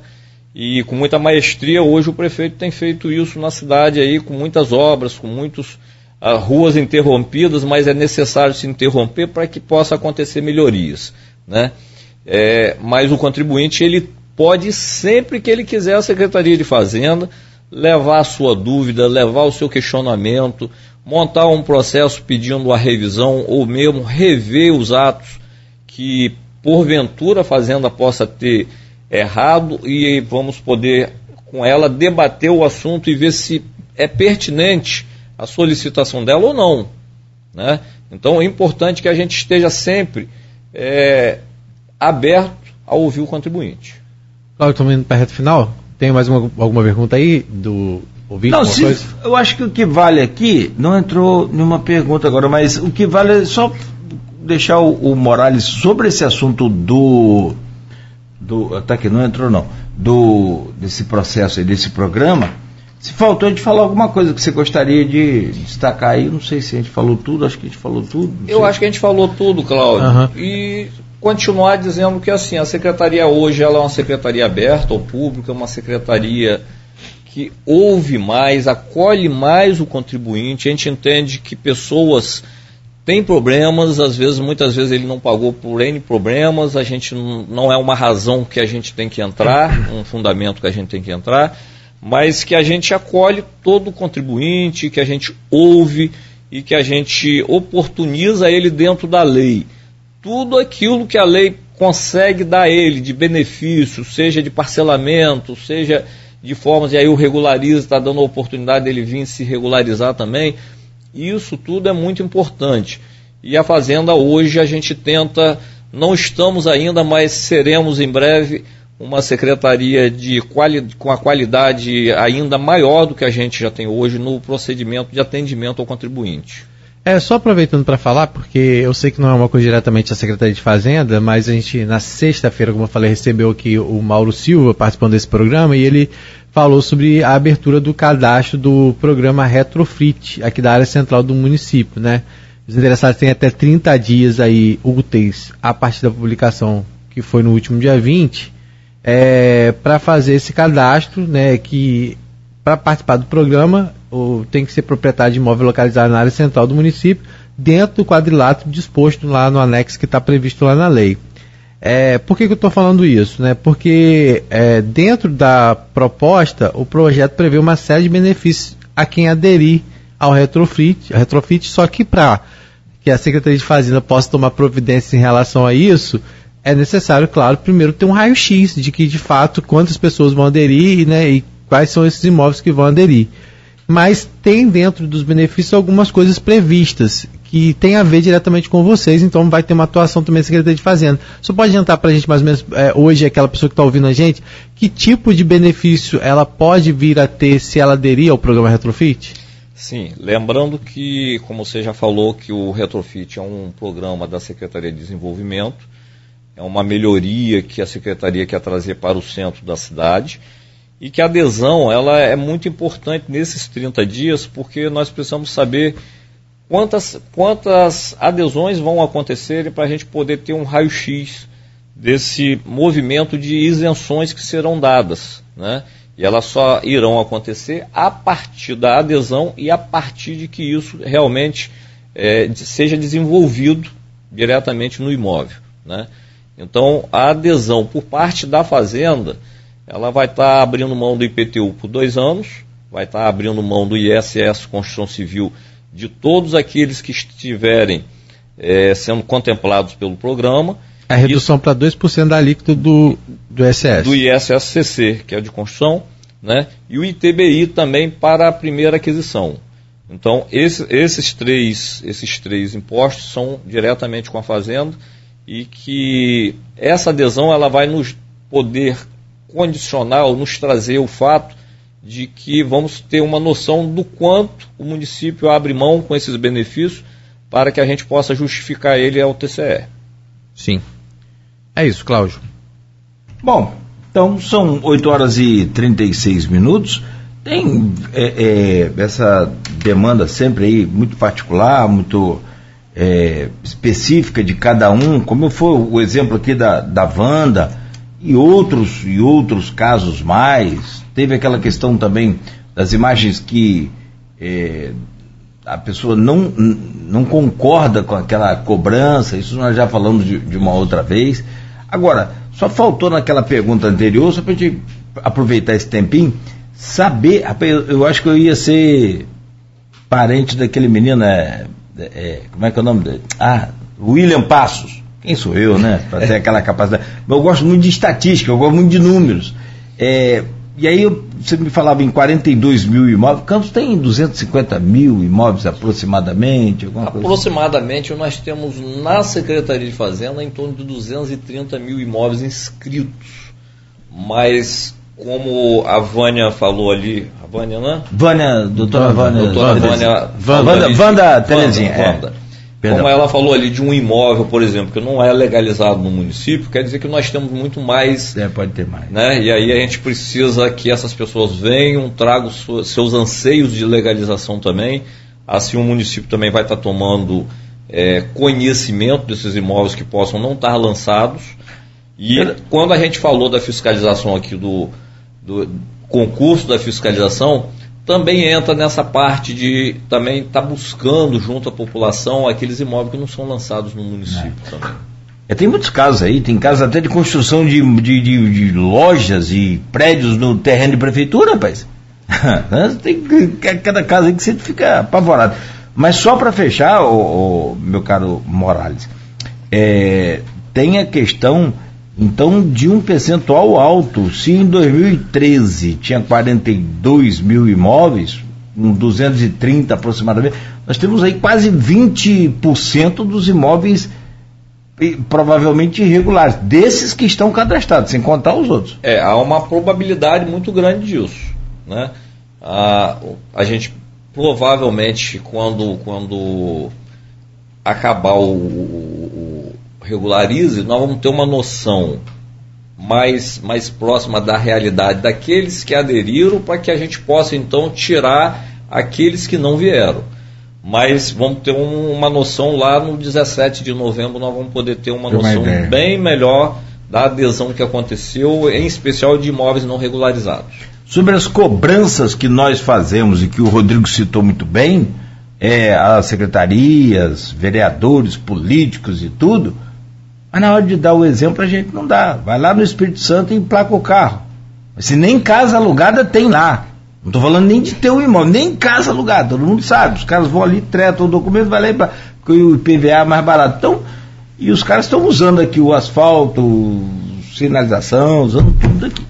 E com muita maestria, hoje o prefeito tem feito isso na cidade aí, com muitas obras, com muitas uh, ruas interrompidas, mas é necessário se interromper para que possa acontecer melhorias. Né? É, mas o contribuinte, ele pode, sempre que ele quiser, a Secretaria de Fazenda, levar a sua dúvida, levar o seu questionamento, montar um processo pedindo a revisão ou mesmo rever os atos que porventura a Fazenda possa ter errado e vamos poder com ela debater o assunto e ver se é pertinente a solicitação dela ou não. Né? Então é importante que a gente esteja sempre é, aberto a ouvir o contribuinte. Cláudio, estamos indo para a reta final? Tem mais uma, alguma pergunta aí do ouvinte? Não, se, eu acho que o que vale aqui, não entrou nenhuma pergunta agora, mas o que vale é só deixar o, o Morales sobre esse assunto do. do tá aqui, não entrou não. Do, desse processo aí, desse programa. Se faltou de falar alguma coisa que você gostaria de destacar aí, não sei se a gente falou tudo, acho que a gente falou tudo. Eu sei. acho que a gente falou tudo, Cláudio. Uhum. E continuar dizendo que assim, a secretaria hoje ela é uma secretaria aberta ao público, é uma secretaria que ouve mais, acolhe mais o contribuinte. A gente entende que pessoas têm problemas, às vezes, muitas vezes ele não pagou por N problemas, a gente não é uma razão que a gente tem que entrar, um fundamento que a gente tem que entrar, mas que a gente acolhe todo o contribuinte, que a gente ouve e que a gente oportuniza ele dentro da lei tudo aquilo que a lei consegue dar a ele de benefício, seja de parcelamento, seja de formas, e aí o regulariza, está dando a oportunidade dele vir se regularizar também. Isso tudo é muito importante. E a Fazenda hoje a gente tenta, não estamos ainda, mas seremos em breve uma secretaria de quali, com a qualidade ainda maior do que a gente já tem hoje no procedimento de atendimento ao contribuinte. É, só aproveitando para falar, porque eu sei que não é uma coisa diretamente da Secretaria de Fazenda, mas a gente, na sexta-feira, como eu falei, recebeu aqui o Mauro Silva participando desse programa e ele falou sobre a abertura do cadastro do programa Retrofit, aqui da área central do município, né? Os interessados têm até 30 dias aí úteis a partir da publicação, que foi no último dia 20, é, para fazer esse cadastro, né? Que para participar do programa ou tem que ser proprietário de imóvel localizado na área central do município, dentro do quadrilátero disposto lá no anexo que está previsto lá na lei. É, por que, que eu estou falando isso? Né? Porque é, dentro da proposta, o projeto prevê uma série de benefícios a quem aderir ao retrofit, retrofit só que para que a Secretaria de Fazenda possa tomar providência em relação a isso, é necessário, claro, primeiro ter um raio-x de que de fato quantas pessoas vão aderir né, e quais são esses imóveis que vão aderir mas tem dentro dos benefícios algumas coisas previstas que tem a ver diretamente com vocês, então vai ter uma atuação também da Secretaria de Fazenda. Só pode adiantar para a gente mais ou menos é, hoje, aquela pessoa que está ouvindo a gente, que tipo de benefício ela pode vir a ter se ela aderir ao programa Retrofit? Sim, lembrando que, como você já falou, que o Retrofit é um programa da Secretaria de Desenvolvimento, é uma melhoria que a Secretaria quer trazer para o centro da cidade e que a adesão ela é muito importante nesses 30 dias, porque nós precisamos saber quantas, quantas adesões vão acontecer para a gente poder ter um raio-x desse movimento de isenções que serão dadas. Né? E elas só irão acontecer a partir da adesão e a partir de que isso realmente é, seja desenvolvido diretamente no imóvel. Né? Então, a adesão por parte da fazenda, ela vai estar tá abrindo mão do IPTU por dois anos, vai estar tá abrindo mão do ISS Construção Civil de todos aqueles que estiverem é, sendo contemplados pelo programa. A redução para 2% da alíquota do, do ISS. Do ISSCC, que é de construção, né? e o ITBI também para a primeira aquisição. Então, esse, esses, três, esses três impostos são diretamente com a Fazenda e que essa adesão ela vai nos poder condicionar ou nos trazer o fato de que vamos ter uma noção do quanto o município abre mão com esses benefícios para que a gente possa justificar ele ao TCE. Sim. É isso, Cláudio. Bom, então são 8 horas e 36 minutos. Tem é, é, essa demanda sempre aí muito particular, muito é, específica de cada um, como foi o exemplo aqui da, da Wanda e outros, e outros casos mais. Teve aquela questão também das imagens que é, a pessoa não, não concorda com aquela cobrança, isso nós já falamos de, de uma outra vez. Agora, só faltou naquela pergunta anterior, só para a gente aproveitar esse tempinho, saber, eu acho que eu ia ser parente daquele menino, é, é, como é que é o nome dele? Ah, William Passos. Quem sou eu, né? Para ter aquela capacidade. Mas eu gosto muito de estatística, eu gosto muito de números. É, e aí eu, você me falava em 42 mil imóveis. Campos tem 250 mil imóveis aproximadamente? aproximadamente assim? nós temos na Secretaria de Fazenda em torno de 230 mil imóveis inscritos. Mas como a Vânia falou ali, a Vânia, né? Vânia, doutora Vânia. Doutora Vânia. Vânia, Vânia Terezinha. Vânia. É. Como ela falou ali de um imóvel, por exemplo, que não é legalizado no município, quer dizer que nós temos muito mais. É, pode ter mais. Né? E aí a gente precisa que essas pessoas venham, tragam seus anseios de legalização também. Assim o município também vai estar tomando é, conhecimento desses imóveis que possam não estar lançados. E quando a gente falou da fiscalização aqui do, do concurso da fiscalização, também entra nessa parte de também estar tá buscando junto à população aqueles imóveis que não são lançados no município é. também. É, tem muitos casos aí, tem casos até de construção de, de, de, de lojas e prédios no terreno de prefeitura, rapaz. tem cada caso aí que você fica apavorado. Mas só para fechar, o, meu caro Morales, é, tem a questão então, de um percentual alto, se em 2013 tinha 42 mil imóveis, um 230 aproximadamente, nós temos aí quase 20% dos imóveis provavelmente irregulares, desses que estão cadastrados, sem contar os outros. É, há uma probabilidade muito grande disso. Né? A, a gente provavelmente, quando, quando acabar o, regularize, nós vamos ter uma noção mais, mais próxima da realidade daqueles que aderiram, para que a gente possa então tirar aqueles que não vieram. Mas vamos ter um, uma noção lá no 17 de novembro, nós vamos poder ter uma noção bem melhor da adesão que aconteceu, em especial de imóveis não regularizados. Sobre as cobranças que nós fazemos e que o Rodrigo citou muito bem, é, as secretarias, vereadores, políticos e tudo, mas na hora de dar o exemplo, a gente não dá. Vai lá no Espírito Santo e emplaca o carro. Se nem casa alugada tem lá. Não estou falando nem de ter um imóvel, nem casa alugada, todo mundo sabe. Os caras vão ali, tretam o documento, vai lá e porque o IPVA é mais barato. Então, e os caras estão usando aqui o asfalto, sinalização, usando tudo aqui.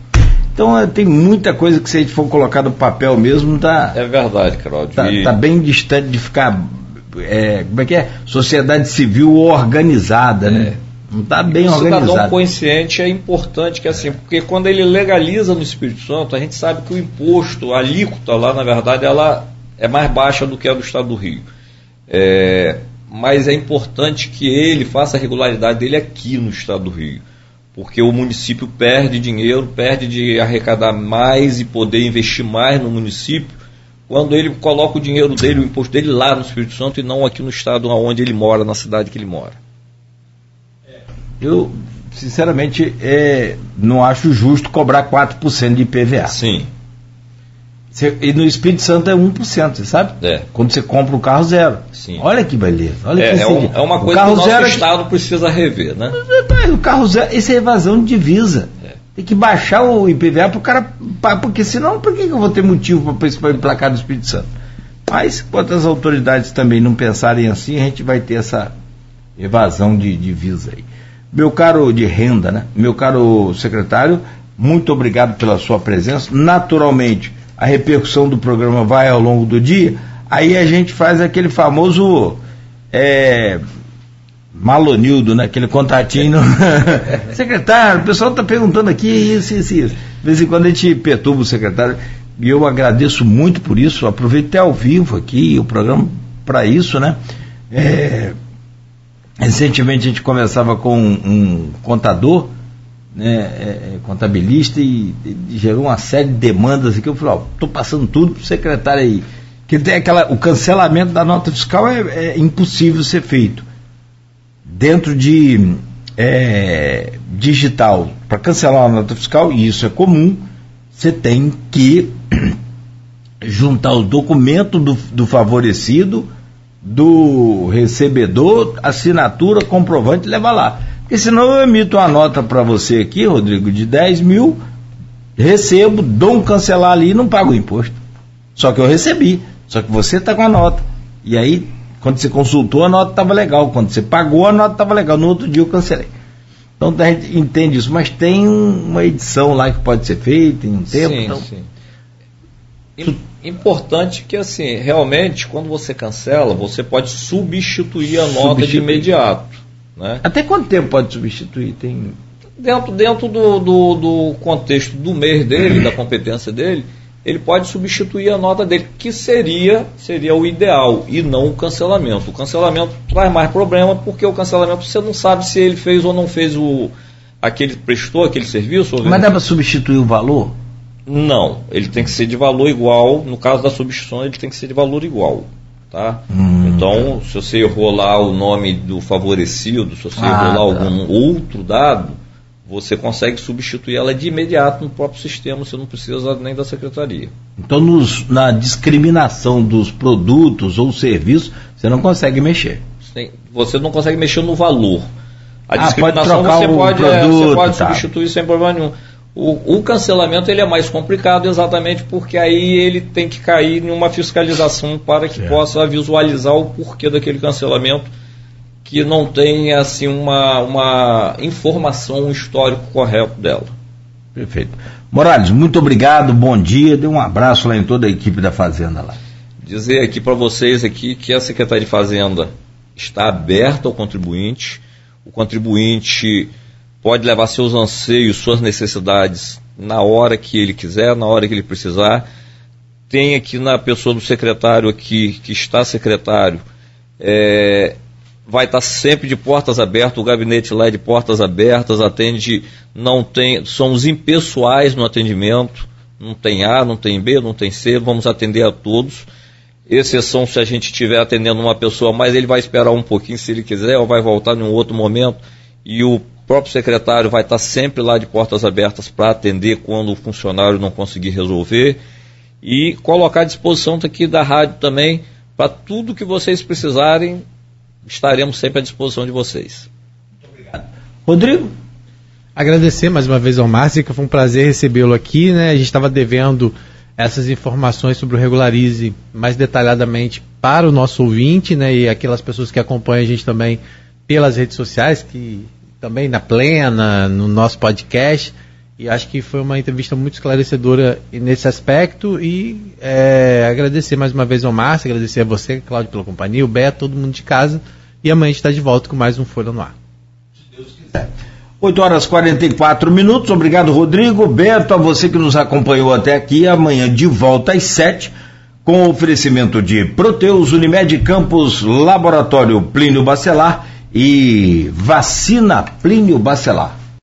Então é, tem muita coisa que se a gente for colocar no papel mesmo, tá. É verdade, Claudio. Tá, e... tá bem distante de ficar. É, como é que é? Sociedade civil organizada, né? é. né? Não está bem o organizado. O cidadão consciente é importante que assim, porque quando ele legaliza no Espírito Santo, a gente sabe que o imposto, a alíquota lá, na verdade, ela é mais baixa do que a do Estado do Rio. É, mas é importante que ele faça a regularidade dele aqui no Estado do Rio. Porque o município perde dinheiro, perde de arrecadar mais e poder investir mais no município quando ele coloca o dinheiro dele, o imposto dele lá no Espírito Santo e não aqui no estado onde ele mora, na cidade que ele mora. Eu, sinceramente, é, não acho justo cobrar 4% de IPVA. Sim. Você- e no Espírito Santo é 1%, você sabe? É. Quando você compra o carro zero. Sim. Olha que beleza. Olha É, que é, um- é uma O coisa que o nosso zero é- estado precisa rever, né? O carro zero, isso é evasão de divisa. É. Tem que baixar o IPVA pro cara. pa- Porque senão, por que, que eu vou ter motivo para emplacar no Espírito Santo? Mas, enquanto as autoridades também não pensarem assim, a gente vai ter essa evasão de divisa aí. Meu caro de renda, né? Meu caro secretário, muito obrigado pela sua presença. Naturalmente, a repercussão do programa vai ao longo do dia. Aí a gente faz aquele famoso. É, Malonildo, né? Aquele contatinho. secretário, o pessoal está perguntando aqui isso, isso, isso. De vez em quando a gente perturba o secretário. E eu agradeço muito por isso. Aproveito até ao vivo aqui o programa para isso, né? É, recentemente a gente conversava com um, um contador, né, é, é, contabilista, e, e gerou uma série de demandas aqui. Eu falei, ó, estou passando tudo para o secretário aí. Que tem aquela, o cancelamento da nota fiscal é, é impossível ser feito dentro de é, digital, para cancelar uma nota fiscal, e isso é comum, você tem que juntar o documento do, do favorecido, do recebedor, assinatura, comprovante levar lá. Porque senão eu emito uma nota para você aqui, Rodrigo, de 10 mil, recebo, dou um cancelar ali e não pago o imposto. Só que eu recebi, só que você está com a nota. E aí, quando você consultou, a nota estava legal. Quando você pagou, a nota estava legal. No outro dia eu cancelei. Então a gente entende isso, mas tem uma edição lá que pode ser feita em um tempo. sim, então, sim. Im- Importante que, assim, realmente, quando você cancela, você pode substituir a nota de Substituir. imediato. Né? Até quanto tempo pode substituir? Tem. Dentro, dentro do, do, do contexto do mês dele, da competência dele, ele pode substituir a nota dele, que seria, seria o ideal, e não o cancelamento. O cancelamento traz mais problema, porque o cancelamento você não sabe se ele fez ou não fez o aquele prestou aquele serviço. ou Mas dá para substituir o valor? Não, ele tem que ser de valor igual. No caso da substituição, ele tem que ser de valor igual. Tá? Hum. Então, se você errou lá o nome do favorecido, se você Ah, errou lá tá. algum outro dado, você consegue substituir ela de imediato no próprio sistema, você não precisa nem da secretaria. Então, nos- na discriminação dos produtos ou serviços, você não consegue mexer. Sem- Você não consegue mexer no valor. A Ah, discriminação pode você o pode, é, produto, você pode tá. substituir sem problema nenhum. O, o cancelamento ele é mais complicado exatamente porque aí ele tem que cair em uma fiscalização para que Certo. possa visualizar o porquê daquele cancelamento que não tem assim uma, uma informação um histórico correto dela. Perfeito. Morales, muito obrigado, bom dia. Dê um abraço lá em toda a equipe da Fazenda lá. dizer aqui para vocês aqui que a Secretaria de Fazenda está aberta ao contribuinte. O contribuinte pode levar seus anseios, suas necessidades na hora que ele quiser, na hora que ele precisar. Tem aqui na pessoa do secretário aqui, que está secretário, é, vai estar sempre de portas abertas, o gabinete lá é de portas abertas, atende, não tem, somos impessoais no atendimento, não tem A, não tem B, não tem C, vamos atender a todos. Exceção se a gente estiver atendendo uma pessoa, mas ele vai esperar um pouquinho se ele quiser, ou vai voltar em um outro momento, e o próprio secretário vai estar sempre lá de portas abertas para atender quando o funcionário não conseguir resolver. E colocar à disposição aqui da rádio também, para tudo que vocês precisarem, estaremos sempre à disposição de vocês. Rodrigo? Agradecer mais uma vez ao Márcio, que foi um prazer recebê-lo aqui, né? A gente estava devendo essas informações sobre o Regularize mais detalhadamente para o nosso ouvinte, né? E aquelas pessoas que acompanham a gente também pelas redes sociais, que também na Plena, no nosso podcast. E acho que foi uma entrevista muito esclarecedora nesse aspecto. E é, agradecer mais uma vez ao Márcio, agradecer a você, Cláudio, pela companhia, o Beto, todo mundo de casa. E amanhã a gente está de volta com mais um Folha no Ar. 8 horas e 44 minutos. Obrigado, Rodrigo. Beto, a você que nos acompanhou até aqui. Amanhã de volta às 7, com oferecimento de Proteus, Unimed Campos, Laboratório Plínio Bacelar e Vacina Plínio Bacelar.